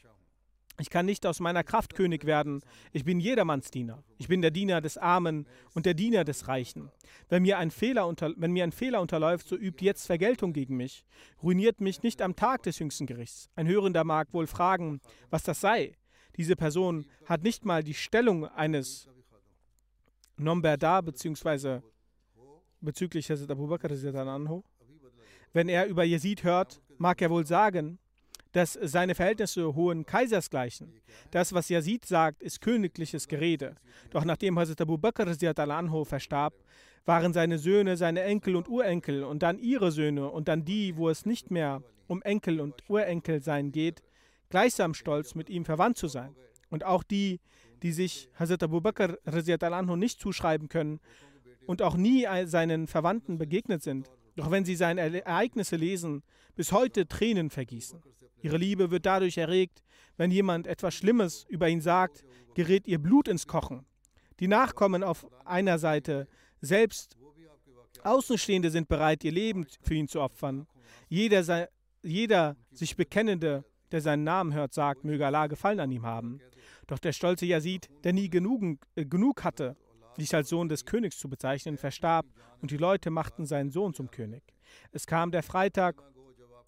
Ich kann nicht aus meiner Kraft König werden. Ich bin jedermanns Diener. Ich bin der Diener des Armen und der Diener des Reichen. Wenn mir, ein Fehler unter, wenn mir ein Fehler unterläuft, so übt jetzt Vergeltung gegen mich. Ruiniert mich nicht am Tag des jüngsten Gerichts. Ein Hörender mag wohl fragen, was das sei. Diese Person hat nicht mal die Stellung eines Nomberda bzw. bezüglich Hazrat Abu Bakr anhu. Wenn er über Yazid hört, mag er wohl sagen, dass seine Verhältnisse hohen Kaisers gleichen. Das, was Yazid sagt, ist königliches Gerede. Doch nachdem Hazrat Abu Bakr anhu verstarb, waren seine Söhne, seine Enkel und Urenkel und dann ihre Söhne und dann die, wo es nicht mehr um Enkel und Urenkel sein geht, gleichsam stolz, mit ihm verwandt zu sein. Und auch die, die sich Hazrat Abu Bakr anhu nicht zuschreiben können und auch nie seinen Verwandten begegnet sind, doch wenn sie seine Ereignisse lesen, bis heute Tränen vergießen. Ihre Liebe wird dadurch erregt, wenn jemand etwas Schlimmes über ihn sagt, gerät ihr Blut ins Kochen. Die Nachkommen auf einer Seite, selbst Außenstehende sind bereit, ihr Leben für ihn zu opfern. Jeder, jeder sich Bekennende, der seinen Namen hört, sagt, möge Allah Gefallen an ihm haben. Doch der stolze Yazid, der nie genug, äh, genug hatte, sich als Sohn des Königs zu bezeichnen, verstarb und die Leute machten seinen Sohn zum König. Es kam der Freitag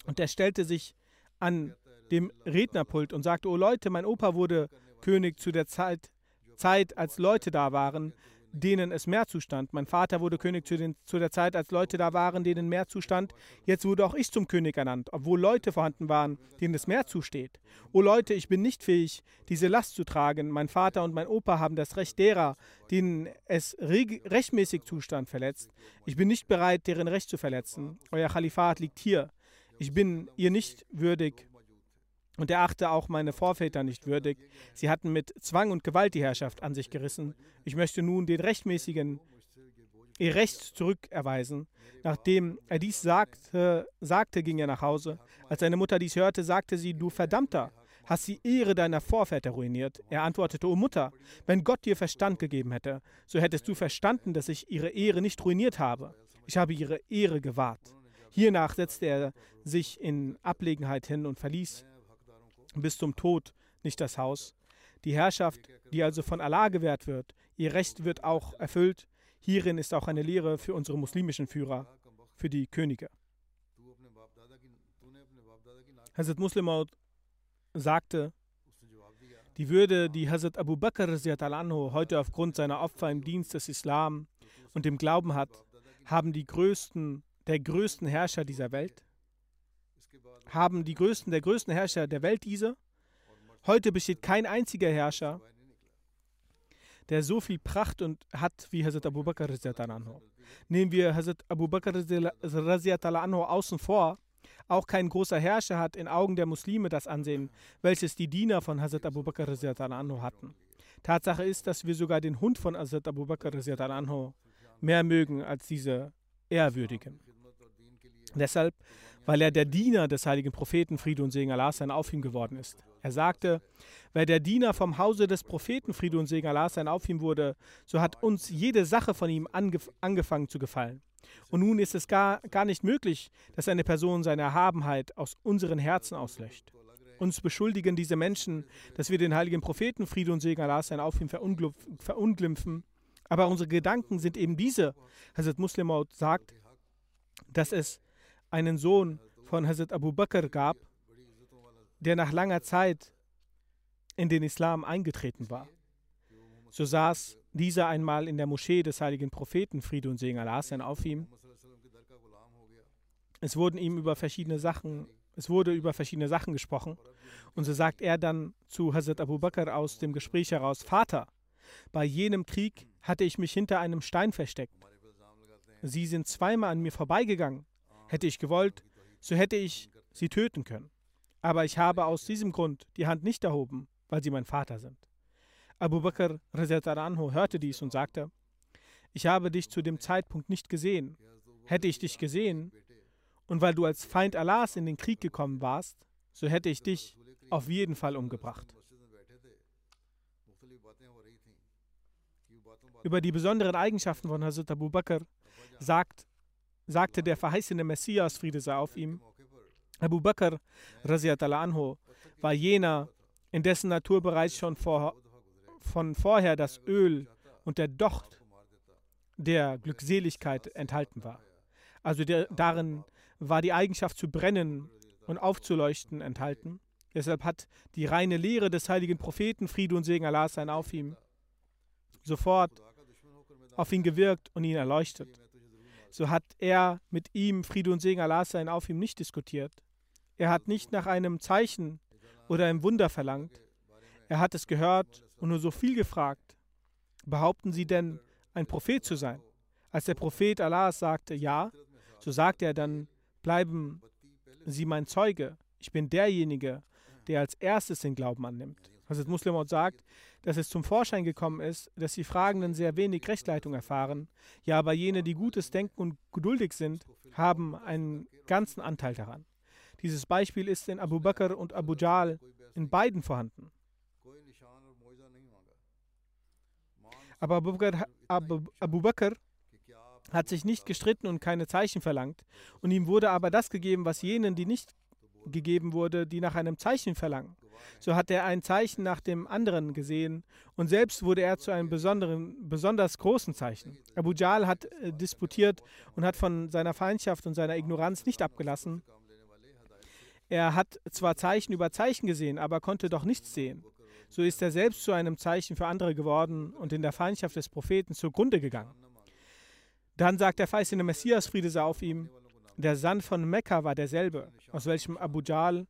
und er stellte sich an dem Rednerpult und sagte, oh Leute, mein Opa wurde König zu der Zeit, Zeit, als Leute da waren, denen es mehr zustand. Mein Vater wurde König zu, den, zu, der Zeit, als Leute da waren, denen mehr zustand. Jetzt wurde auch ich zum König ernannt, obwohl Leute vorhanden waren, denen es mehr zusteht. O Leute, ich bin nicht fähig, diese Last zu tragen. Mein Vater und mein Opa haben das Recht derer, denen es rechtmäßig zustand, verletzt. Ich bin nicht bereit, deren Recht zu verletzen. Euer Kalifat liegt hier. Ich bin ihr nicht würdig, und er achte auch meine Vorväter nicht würdig. Sie hatten mit Zwang und Gewalt die Herrschaft an sich gerissen. Ich möchte nun den rechtmäßigen ihr Recht zurückerweisen. Nachdem er dies sagte, sagte, ging er nach Hause. Als seine Mutter dies hörte, sagte sie, du Verdammter, hast die Ehre deiner Vorväter ruiniert. Er antwortete, O Mutter, wenn Gott dir Verstand gegeben hätte, so hättest du verstanden, dass ich ihre Ehre nicht ruiniert habe. Ich habe ihre Ehre gewahrt. Hiernach setzte er sich in Ablegenheit hin und verließ bis zum Tod nicht das Haus. Die Herrschaft, die also von Allah gewährt wird, ihr Recht wird auch erfüllt. Hierin ist auch eine Lehre für unsere muslimischen Führer, für die Könige. Hazrat Muslim sagte, die Würde, die Hazrat Abu Bakr anhu heute aufgrund seiner Opfer im Dienst des Islam und dem Glauben hat, haben die größten, der größten Herrscher dieser Welt, haben die größten der größten Herrscher der Welt diese. Heute besteht kein einziger Herrscher, der so viel Pracht und hat wie Hazrat Abu Bakr anhu. Nehmen wir Hazrat Abu Bakr anhu außen vor, auch kein großer Herrscher hat in Augen der Muslime das Ansehen, welches die Diener von Hazrat Abu Bakr anhu hatten. Tatsache ist, dass wir sogar den Hund von Hazrat Abu Bakr anhu mehr mögen als diese Ehrwürdigen. Deshalb weil er der Diener des heiligen Propheten Friede und Segen Allah sein auf ihm geworden ist. Er sagte, wer der Diener vom Hause des Propheten Friede und Segen Allah sein auf ihm wurde, so hat uns jede Sache von ihm angef angefangen zu gefallen. Und nun ist es gar, gar nicht möglich, dass eine Person seine Erhabenheit aus unseren Herzen auslöscht. Uns beschuldigen diese Menschen, dass wir den heiligen Propheten Friede und Segen Allah sein auf ihm verunglimpfen. Aber unsere Gedanken sind eben diese. Hazrat Muslim sagt, dass es einen Sohn von Hazrat Abu Bakr gab, der nach langer Zeit in den Islam eingetreten war. So saß dieser einmal in der Moschee des heiligen Propheten, Friede und Segen Allah auf ihm. Es wurden ihm über verschiedene Sachen, es wurde über verschiedene Sachen gesprochen. Und so sagt er dann zu Hazrat Abu Bakr aus dem Gespräch heraus: Vater, bei jenem Krieg hatte ich mich hinter einem Stein versteckt. Sie sind zweimal an mir vorbeigegangen. Hätte ich gewollt, so hätte ich sie töten können. Aber ich habe aus diesem Grund die Hand nicht erhoben, weil sie mein Vater sind. Abu Bakr anhu hörte dies und sagte, ich habe dich zu dem Zeitpunkt nicht gesehen. Hätte ich dich gesehen, und weil du als Feind Allahs in den Krieg gekommen warst, so hätte ich dich auf jeden Fall umgebracht. Über die besonderen Eigenschaften von Hazrat Abu Bakr sagt sagte der verheißene Messias, Friede sei auf ihm, Abu Bakr anhu, war jener, in dessen Natur bereits schon vor, von vorher das Öl und der Docht der Glückseligkeit enthalten war. Also der, darin war die Eigenschaft zu brennen und aufzuleuchten enthalten. Deshalb hat die reine Lehre des heiligen Propheten, Friede und Segen Allah sein auf ihm, sofort auf ihn gewirkt und ihn erleuchtet so hat er mit ihm, Friede und Segen Allah sein, auf ihm nicht diskutiert. Er hat nicht nach einem Zeichen oder einem Wunder verlangt. Er hat es gehört und nur so viel gefragt. Behaupten Sie denn, ein Prophet zu sein? Als der Prophet Allah sagte, ja, so sagte er dann, bleiben Sie mein Zeuge. Ich bin derjenige, der als erstes den Glauben annimmt. Hazrat Muslim sagt, dass es zum Vorschein gekommen ist, dass die Fragenden sehr wenig Rechtleitung erfahren, ja aber jene, die Gutes denken und geduldig sind, haben einen ganzen Anteil daran. Dieses Beispiel ist in Abu Bakr und Abu Jal in beiden vorhanden. Aber Abu Bakr, Abu, Abu Bakr hat sich nicht gestritten und keine Zeichen verlangt, und ihm wurde aber das gegeben, was jenen, die nicht gegeben wurde, die nach einem Zeichen verlangen. So hat er ein Zeichen nach dem anderen gesehen und selbst wurde er zu einem besonderen, besonders großen Zeichen. Abu Jahl hat äh, disputiert und hat von seiner Feindschaft und seiner Ignoranz nicht abgelassen. Er hat zwar Zeichen über Zeichen gesehen, aber konnte doch nichts sehen. so ist er selbst zu einem Zeichen für andere geworden und in der Feindschaft des Propheten zugrunde gegangen. Dann sagt der verheißene Messias, Friede sei auf ihm, der Sand von Mekka war derselbe, aus welchem Abu Jahl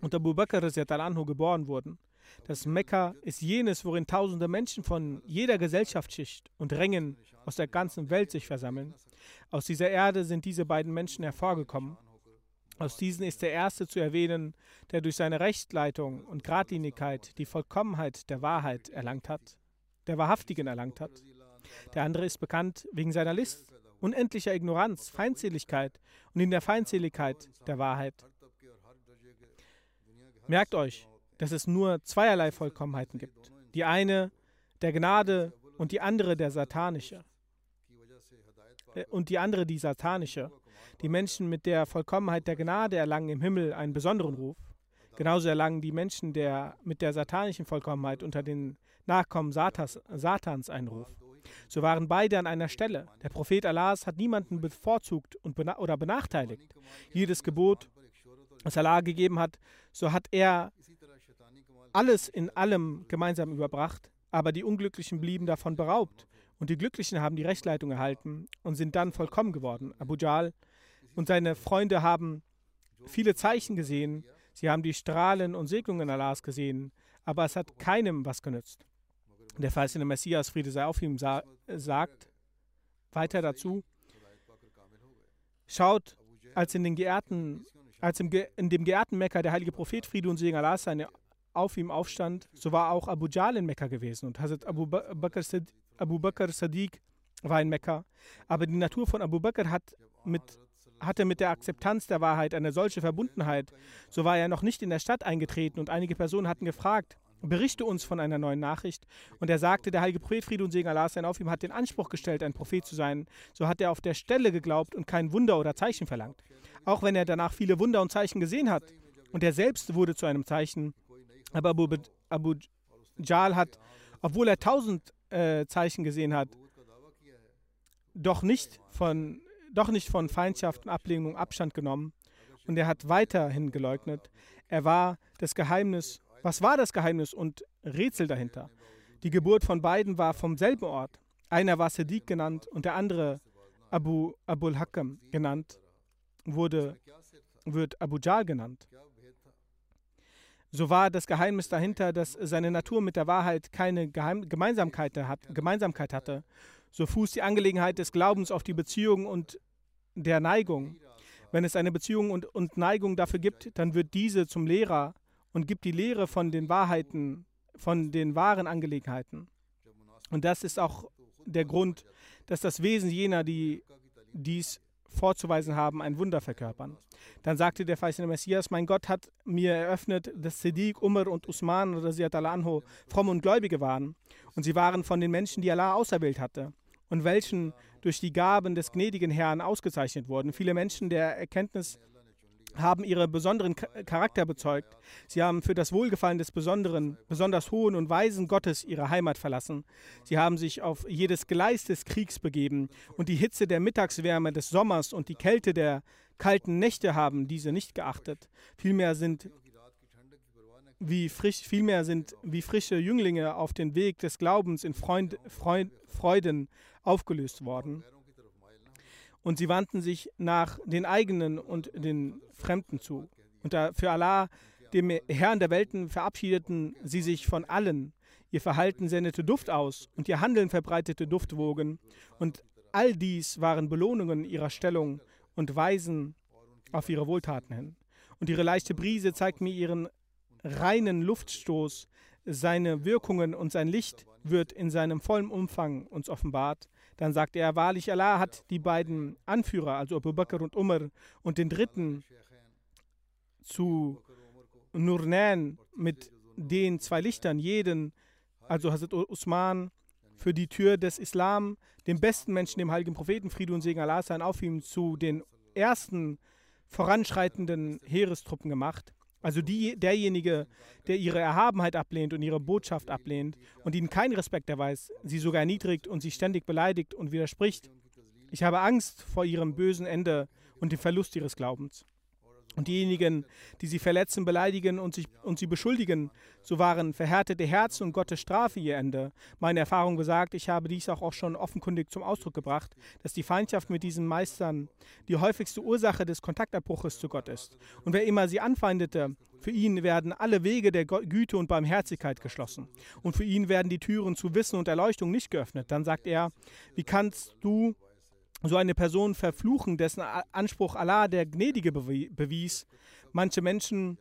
und Abu Bakr anhu geboren wurden. Das Mekka ist jenes, worin tausende Menschen von jeder Gesellschaftsschicht und Rängen aus der ganzen Welt sich versammeln. Aus dieser Erde sind diese beiden Menschen hervorgekommen. Aus diesen ist der erste zu erwähnen, der durch seine Rechtleitung und Gradlinigkeit die Vollkommenheit der Wahrheit erlangt hat, der Wahrhaftigen erlangt hat. Der andere ist bekannt wegen seiner List, unendlicher Ignoranz, Feindseligkeit und in der Feindseligkeit der Wahrheit. Merkt euch, dass es nur zweierlei Vollkommenheiten gibt. Die eine der Gnade und die andere der satanische. Äh, und die andere die satanische. Die Menschen mit der Vollkommenheit der Gnade erlangen im Himmel einen besonderen Ruf. Genauso erlangen die Menschen der, mit der satanischen Vollkommenheit unter den Nachkommen Satas, Satans einen Ruf. So waren beide an einer Stelle. Der Prophet Allahs hat niemanden bevorzugt und bena oder benachteiligt. Jedes Gebot, das Allah gegeben hat, so hat er alles in allem gemeinsam überbracht, aber die Unglücklichen blieben davon beraubt. Und die Glücklichen haben die Rechtleitung erhalten und sind dann vollkommen geworden. Abu Jahl und seine Freunde haben viele Zeichen gesehen, sie haben die Strahlen und Segnungen Allahs gesehen, aber es hat keinem was genützt. Der verheißene Messias, Friede sei auf ihm, sa sagt weiter dazu, schaut, als in den geehrten, als im in dem geehrten Mekka der heilige Prophet Friede und Segen Allah seine auf ihm aufstand, so war auch Abu Jahl in Mekka gewesen und Hazrat Abu Bakr, Abu Bakr Sadiq war in Mekka. Aber die Natur von Abu Bakr hat mit, hatte mit der Akzeptanz der Wahrheit eine solche Verbundenheit. So war er noch nicht in der Stadt eingetreten und einige Personen hatten gefragt, berichte uns von einer neuen Nachricht. Und er sagte, der heilige Prophet Friede und Segen Allah sein auf ihm hat den Anspruch gestellt, ein Prophet zu sein. So hat er auf der Stelle geglaubt und kein Wunder oder Zeichen verlangt. Auch wenn er danach viele Wunder und Zeichen gesehen hat. Und er selbst wurde zu einem Zeichen. Aber Abu, Abu Jahl hat, obwohl er tausend äh, Zeichen gesehen hat, doch nicht von doch nicht von Feindschaft und Ablehnung Abstand genommen und er hat weiterhin geleugnet. Er war das Geheimnis was war das Geheimnis und Rätsel dahinter? Die Geburt von beiden war vom selben Ort. Einer war Sadiq genannt und der andere Abu Abul Hakam genannt, wurde, wird Abu Jal genannt. So war das Geheimnis dahinter, dass seine Natur mit der Wahrheit keine Geheim Gemeinsamkeit, hat, Gemeinsamkeit hatte. So fußt die Angelegenheit des Glaubens auf die Beziehung und der Neigung. Wenn es eine Beziehung und, und Neigung dafür gibt, dann wird diese zum Lehrer und gibt die Lehre von den Wahrheiten, von den wahren Angelegenheiten. Und das ist auch der Grund, dass das Wesen jener, die dies vorzuweisen haben, ein Wunder verkörpern. Dann sagte der verheißene Messias, mein Gott hat mir eröffnet, dass Siddiq, Umar und Usman anhu fromm und Gläubige waren. Und sie waren von den Menschen, die Allah auserwählt hatte und welchen durch die Gaben des gnädigen Herrn ausgezeichnet wurden. Viele Menschen der Erkenntnis haben ihren besonderen Charakter bezeugt. Sie haben für das Wohlgefallen des besonderen, besonders hohen und weisen Gottes ihre Heimat verlassen. Sie haben sich auf jedes Gleis des Kriegs begeben und die Hitze der Mittagswärme des Sommers und die Kälte der kalten Nächte haben diese nicht geachtet. Vielmehr sind wie frisch, vielmehr sind wie frische Jünglinge auf den Weg des Glaubens in Freund, Freud, Freuden aufgelöst worden und sie wandten sich nach den eigenen und den Fremden zu. Und für Allah, dem Herrn der Welten, verabschiedeten sie sich von allen. Ihr Verhalten sendete Duft aus und ihr Handeln verbreitete Duftwogen. Und all dies waren Belohnungen ihrer Stellung und Weisen auf ihre Wohltaten hin. Und ihre leichte Brise zeigt mir ihren reinen Luftstoß, seine Wirkungen und sein Licht wird in seinem vollen Umfang uns offenbart. Dann sagt er, wahrlich Allah hat die beiden Anführer, also Abu Bakr und Umar, und den dritten zu Nurnan mit den zwei Lichtern, jeden, also Hazrat Usman, für die Tür des Islam, dem besten Menschen, dem heiligen Propheten, Friede und Segen Allah sein, auf ihm zu den ersten voranschreitenden Heerestruppen gemacht. Also die, derjenige, der ihre Erhabenheit ablehnt und ihre Botschaft ablehnt und ihnen keinen Respekt erweist, sie sogar erniedrigt und sie ständig beleidigt und widerspricht. Ich habe Angst vor ihrem bösen Ende und dem Verlust ihres Glaubens. Und diejenigen, die sie verletzen, beleidigen und, sich, und sie beschuldigen, so waren verhärtete Herzen und Gottes Strafe ihr Ende. Meine Erfahrung besagt, ich habe dies auch, auch schon offenkundig zum Ausdruck gebracht, dass die Feindschaft mit diesen Meistern die häufigste Ursache des Kontaktabbruches zu Gott ist. Und wer immer sie anfeindete, für ihn werden alle Wege der Güte und Barmherzigkeit geschlossen. Und für ihn werden die Türen zu Wissen und Erleuchtung nicht geöffnet. Dann sagt er, wie kannst du so eine Person verfluchen, dessen Anspruch Allah der Gnädige bewies. Manche Menschen,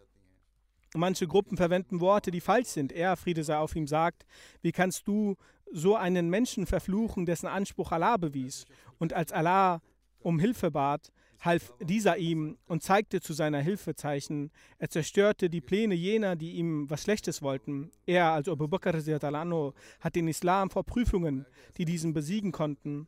manche Gruppen verwenden Worte, die falsch sind. Er, Friede sei auf ihm, sagt, wie kannst du so einen Menschen verfluchen, dessen Anspruch Allah bewies? Und als Allah um Hilfe bat, half dieser ihm und zeigte zu seiner Hilfe Zeichen. Er zerstörte die Pläne jener, die ihm was Schlechtes wollten. Er, also Abu Bakr, hat den Islam vor Prüfungen, die diesen besiegen konnten,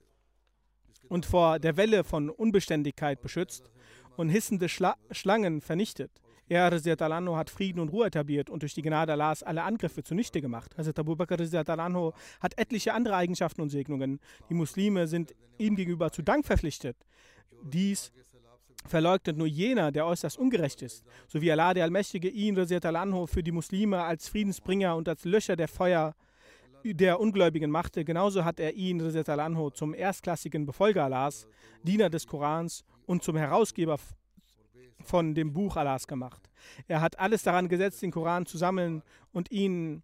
und vor der Welle von Unbeständigkeit beschützt und hissende Schla Schlangen vernichtet. Er, Anhu, hat Frieden und Ruhe etabliert und durch die Gnade Allahs alle Angriffe zunichte gemacht. Hazrat Abu Bakr Anhu hat etliche andere Eigenschaften und Segnungen. Die Muslime sind ihm gegenüber zu Dank verpflichtet. Dies verleugnet nur jener, der äußerst ungerecht ist, so wie Allah der Allmächtige ihn, Anhu, für die Muslime als Friedensbringer und als Löscher der Feuer der Ungläubigen machte, genauso hat er ihn, Anhu, zum erstklassigen Befolger Allahs, Diener des Korans und zum Herausgeber von dem Buch Allahs gemacht. Er hat alles daran gesetzt, den Koran zu sammeln und ihn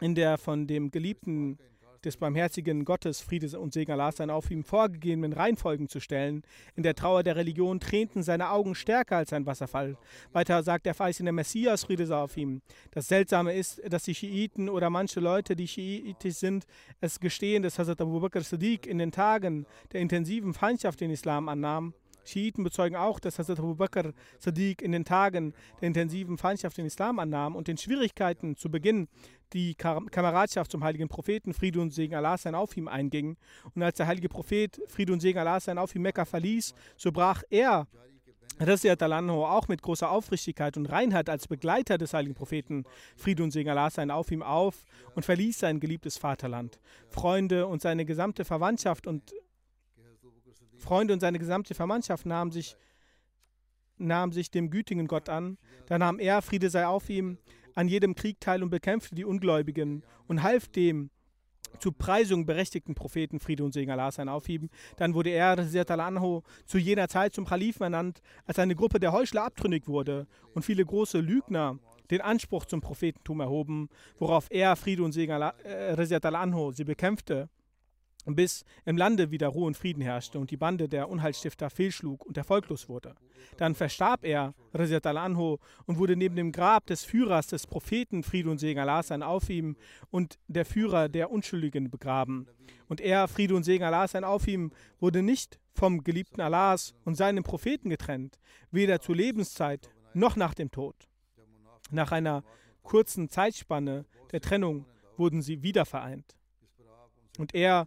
in der von dem geliebten des barmherzigen Gottes, Friede und Segen Allah sein, auf ihm vorgegebenen Reihenfolgen zu stellen. In der Trauer der Religion tränten seine Augen stärker als ein Wasserfall. Weiter sagt der verheißene Messias, Friede sei auf ihm. Das Seltsame ist, dass die Schiiten oder manche Leute, die schiitisch sind, es gestehen, dass Hazrat Abu Bakr Siddiq in den Tagen der intensiven Feindschaft den Islam annahm. Schiiten bezeugen auch, dass Hazrat Abu Bakr Sadiq in den Tagen der intensiven Feindschaft den Islam annahm und den Schwierigkeiten zu Beginn die Kameradschaft zum heiligen Propheten, Friede und Segen Allah sein auf ihm einging. Und als der heilige Prophet, Friede und Segen Allah sein auf ihm Mekka verließ, so brach er Rasiat al-Anho auch mit großer Aufrichtigkeit und Reinheit als Begleiter des heiligen Propheten Friede und Segen Allah sein auf ihm auf und verließ sein geliebtes Vaterland. Freunde und seine gesamte Verwandtschaft und Freunde und seine gesamte Verwandtschaft nahmen sich, nahmen sich dem gütigen Gott an. Da nahm er, Friede sei auf ihm, an jedem Krieg teil und bekämpfte die Ungläubigen und half dem zu Preisung berechtigten Propheten Friede und Segen Allah sein aufheben. Dann wurde er, Anho, zu jener Zeit zum Kalifen ernannt, als eine Gruppe der Heuchler abtrünnig wurde und viele große Lügner den Anspruch zum Prophetentum erhoben, worauf er, Friede und Segen Allah, äh, Anho, sie bekämpfte bis im Lande wieder Ruhe und Frieden herrschte und die Bande der Unheilstifter fehlschlug und erfolglos wurde. Dann verstarb er, Rezat al-Anho, und wurde neben dem Grab des Führers des Propheten Friede und Segen Allah sein auf ihm und der Führer der Unschuldigen begraben. Und er, Friede und Segen Allah sein auf ihm, wurde nicht vom geliebten Allahs und seinem Propheten getrennt, weder zur Lebenszeit noch nach dem Tod. Nach einer kurzen Zeitspanne der Trennung wurden sie wieder vereint. Und er,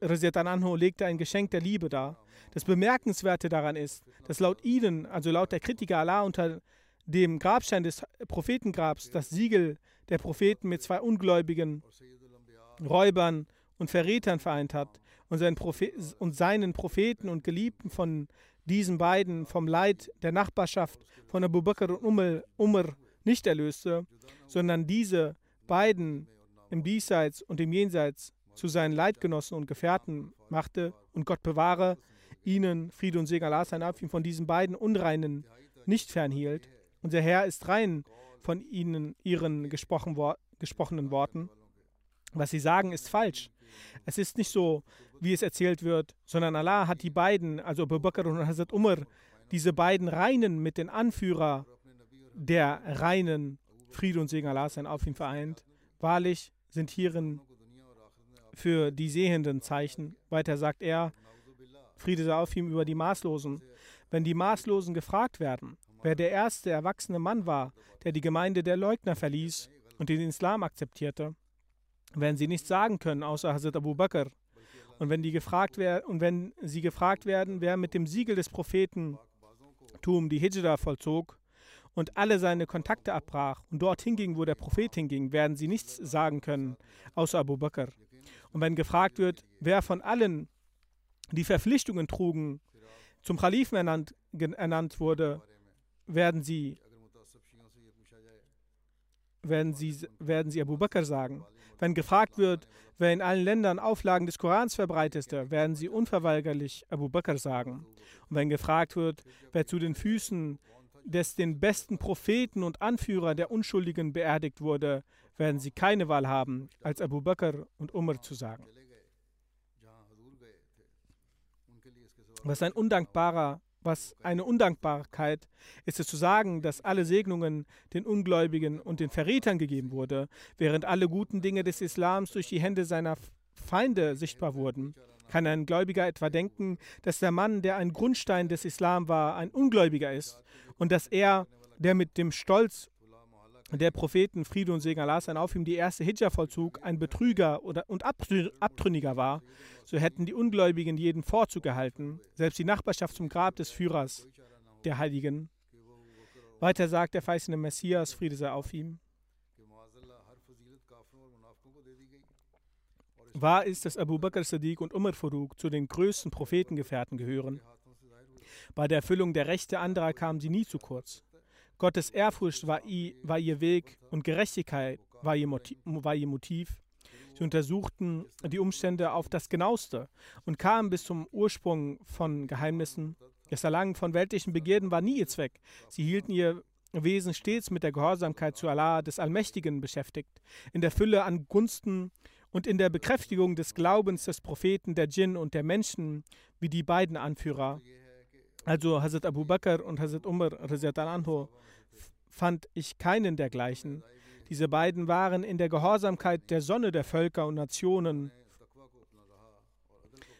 Anho, legte ein Geschenk der Liebe dar. Das Bemerkenswerte daran ist, dass laut ihnen, also laut der Kritiker Allah, unter dem Grabstein des Prophetengrabs das Siegel der Propheten mit zwei ungläubigen Räubern und Verrätern vereint hat und, seinen, und seinen Propheten und Geliebten von diesen beiden vom Leid der Nachbarschaft von Abu Bakr und Umar nicht erlöste, sondern diese beiden im Diesseits und im Jenseits zu seinen Leidgenossen und Gefährten machte und Gott bewahre ihnen Friede und Segen Allah sein auf ihn von diesen beiden Unreinen nicht fernhielt. Unser Herr ist rein von ihnen, ihren gesprochen, gesprochenen Worten. Was sie sagen, ist falsch. Es ist nicht so, wie es erzählt wird, sondern Allah hat die beiden, also Abu Bakr und Hazrat Umar, diese beiden Reinen mit den Anführer der Reinen, Friede und Segen Allah sein auf ihn vereint. Wahrlich sind hierin für die sehenden Zeichen. Weiter sagt er, Friede sei auf ihm über die Maßlosen. Wenn die Maßlosen gefragt werden, wer der erste erwachsene Mann war, der die Gemeinde der Leugner verließ und den Islam akzeptierte, werden sie nichts sagen können, außer Hazrat Abu Bakr. Und wenn, die gefragt und wenn sie gefragt werden, wer mit dem Siegel des Propheten Tum die Hijra vollzog und alle seine Kontakte abbrach und dorthin ging, wo der Prophet hinging, werden sie nichts sagen können, außer Abu Bakr. Und wenn gefragt wird, wer von allen die Verpflichtungen trugen, zum Kalifen ernannt, ernannt wurde, werden sie, werden sie, werden sie Abu Bakr sagen. Wenn gefragt wird, wer in allen Ländern Auflagen des Korans verbreiteste, werden sie unverweigerlich Abu Bakr sagen. Und wenn gefragt wird, wer zu den Füßen des den besten Propheten und Anführer der Unschuldigen beerdigt wurde, werden sie keine Wahl haben, als Abu Bakr und Umar zu sagen. Was ein undankbarer, was eine Undankbarkeit ist es zu sagen, dass alle Segnungen den Ungläubigen und den Verrätern gegeben wurde, während alle guten Dinge des Islams durch die Hände seiner Feinde sichtbar wurden. Kann ein Gläubiger etwa denken, dass der Mann, der ein Grundstein des Islam war, ein Ungläubiger ist und dass er, der mit dem Stolz der Propheten Friede und Segen Allah sein auf ihm die erste Hijra vollzug, ein Betrüger oder, und Abtrünniger war, so hätten die Ungläubigen jeden Vorzug erhalten, selbst die Nachbarschaft zum Grab des Führers der Heiligen. Weiter sagt der verheißene Messias, Friede sei auf ihm. Wahr ist, dass Abu Bakr Sadiq und Umar Farouk zu den größten Prophetengefährten gehören. Bei der Erfüllung der Rechte anderer kamen sie nie zu kurz. Gottes Ehrfurcht war, ihr Weg und Gerechtigkeit war ihr, Motiv, war ihr Motiv. Sie untersuchten die Umstände auf das Genaueste und kamen bis zum Ursprung von Geheimnissen. Das Erlangen von weltlichen Begierden war nie ihr Zweck. Sie hielten ihr Wesen stets mit der Gehorsamkeit zu Allah des Allmächtigen beschäftigt, in der Fülle an Gunsten und in der Bekräftigung des Glaubens des Propheten, der Djinn und der Menschen, wie die beiden Anführer. Also Hazrat Abu Bakr und Hazrat Umar anhu, fand ich keinen dergleichen. Diese beiden waren in der Gehorsamkeit der Sonne der Völker und Nationen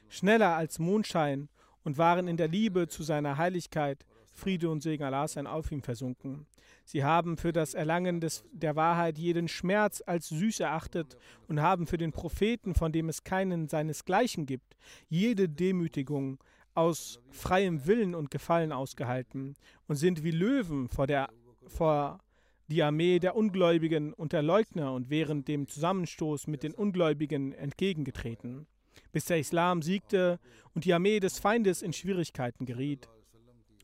schneller als Mondschein und waren in der Liebe zu seiner Heiligkeit, Friede und Segen Allah sein auf ihm versunken. Sie haben für das Erlangen des, der Wahrheit jeden Schmerz als süß erachtet und haben für den Propheten, von dem es keinen seinesgleichen gibt, jede Demütigung aus freiem Willen und Gefallen ausgehalten und sind wie Löwen vor, der, vor die Armee der Ungläubigen und der Leugner und während dem Zusammenstoß mit den Ungläubigen entgegengetreten, bis der Islam siegte und die Armee des Feindes in Schwierigkeiten geriet.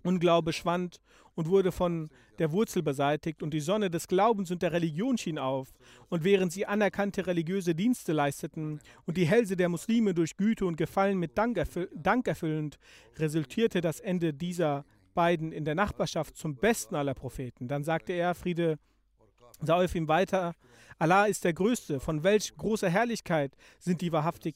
Unglaube schwand und wurde von der Wurzel beseitigt und die Sonne des Glaubens und der Religion schien auf. Und während sie anerkannte religiöse Dienste leisteten und die Hälse der Muslime durch Güte und Gefallen mit Dank, erfüll Dank erfüllend, resultierte das Ende dieser beiden in der Nachbarschaft zum besten aller Propheten. Dann sagte er, Friede sei auf ihm weiter, Allah ist der Größte, von welch großer Herrlichkeit sind die wahrhaftig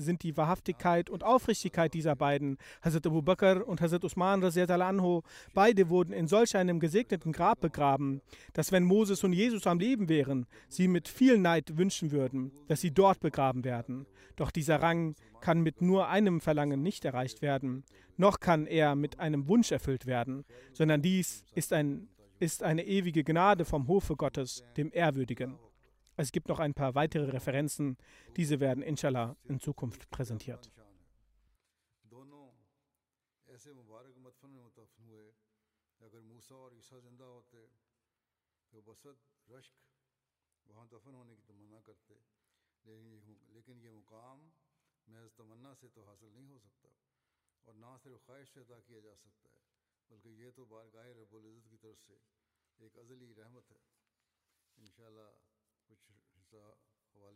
sind die Wahrhaftigkeit und Aufrichtigkeit dieser beiden, Hazrat Abu Bakr und Hazrat Usman anhu, beide wurden in solch einem gesegneten Grab begraben, dass wenn Moses und Jesus am Leben wären, sie mit viel Neid wünschen würden, dass sie dort begraben werden. Doch dieser Rang kann mit nur einem Verlangen nicht erreicht werden, noch kann er mit einem Wunsch erfüllt werden, sondern dies ist, ein, ist eine ewige Gnade vom Hofe Gottes, dem Ehrwürdigen. Es gibt noch ein paar weitere Referenzen. Diese werden inshallah in Zukunft präsentiert. لیکن یہ مقام محض تمنا سے تو حاصل نہیں ہو سکتا اور نہ صرف خواہش سے عطا کیا جا سکتا ہے بلکہ یہ تو بارگاہ رب العزت کی طرف سے ایک ازلی رحمت ہے انشاءاللہ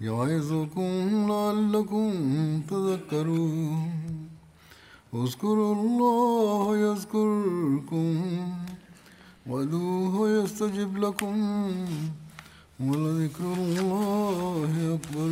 يعظكم لعلكم تذكرون. اذكروا الله يذكركم وادعوه يستجب لكم ولذكر الله أكبر.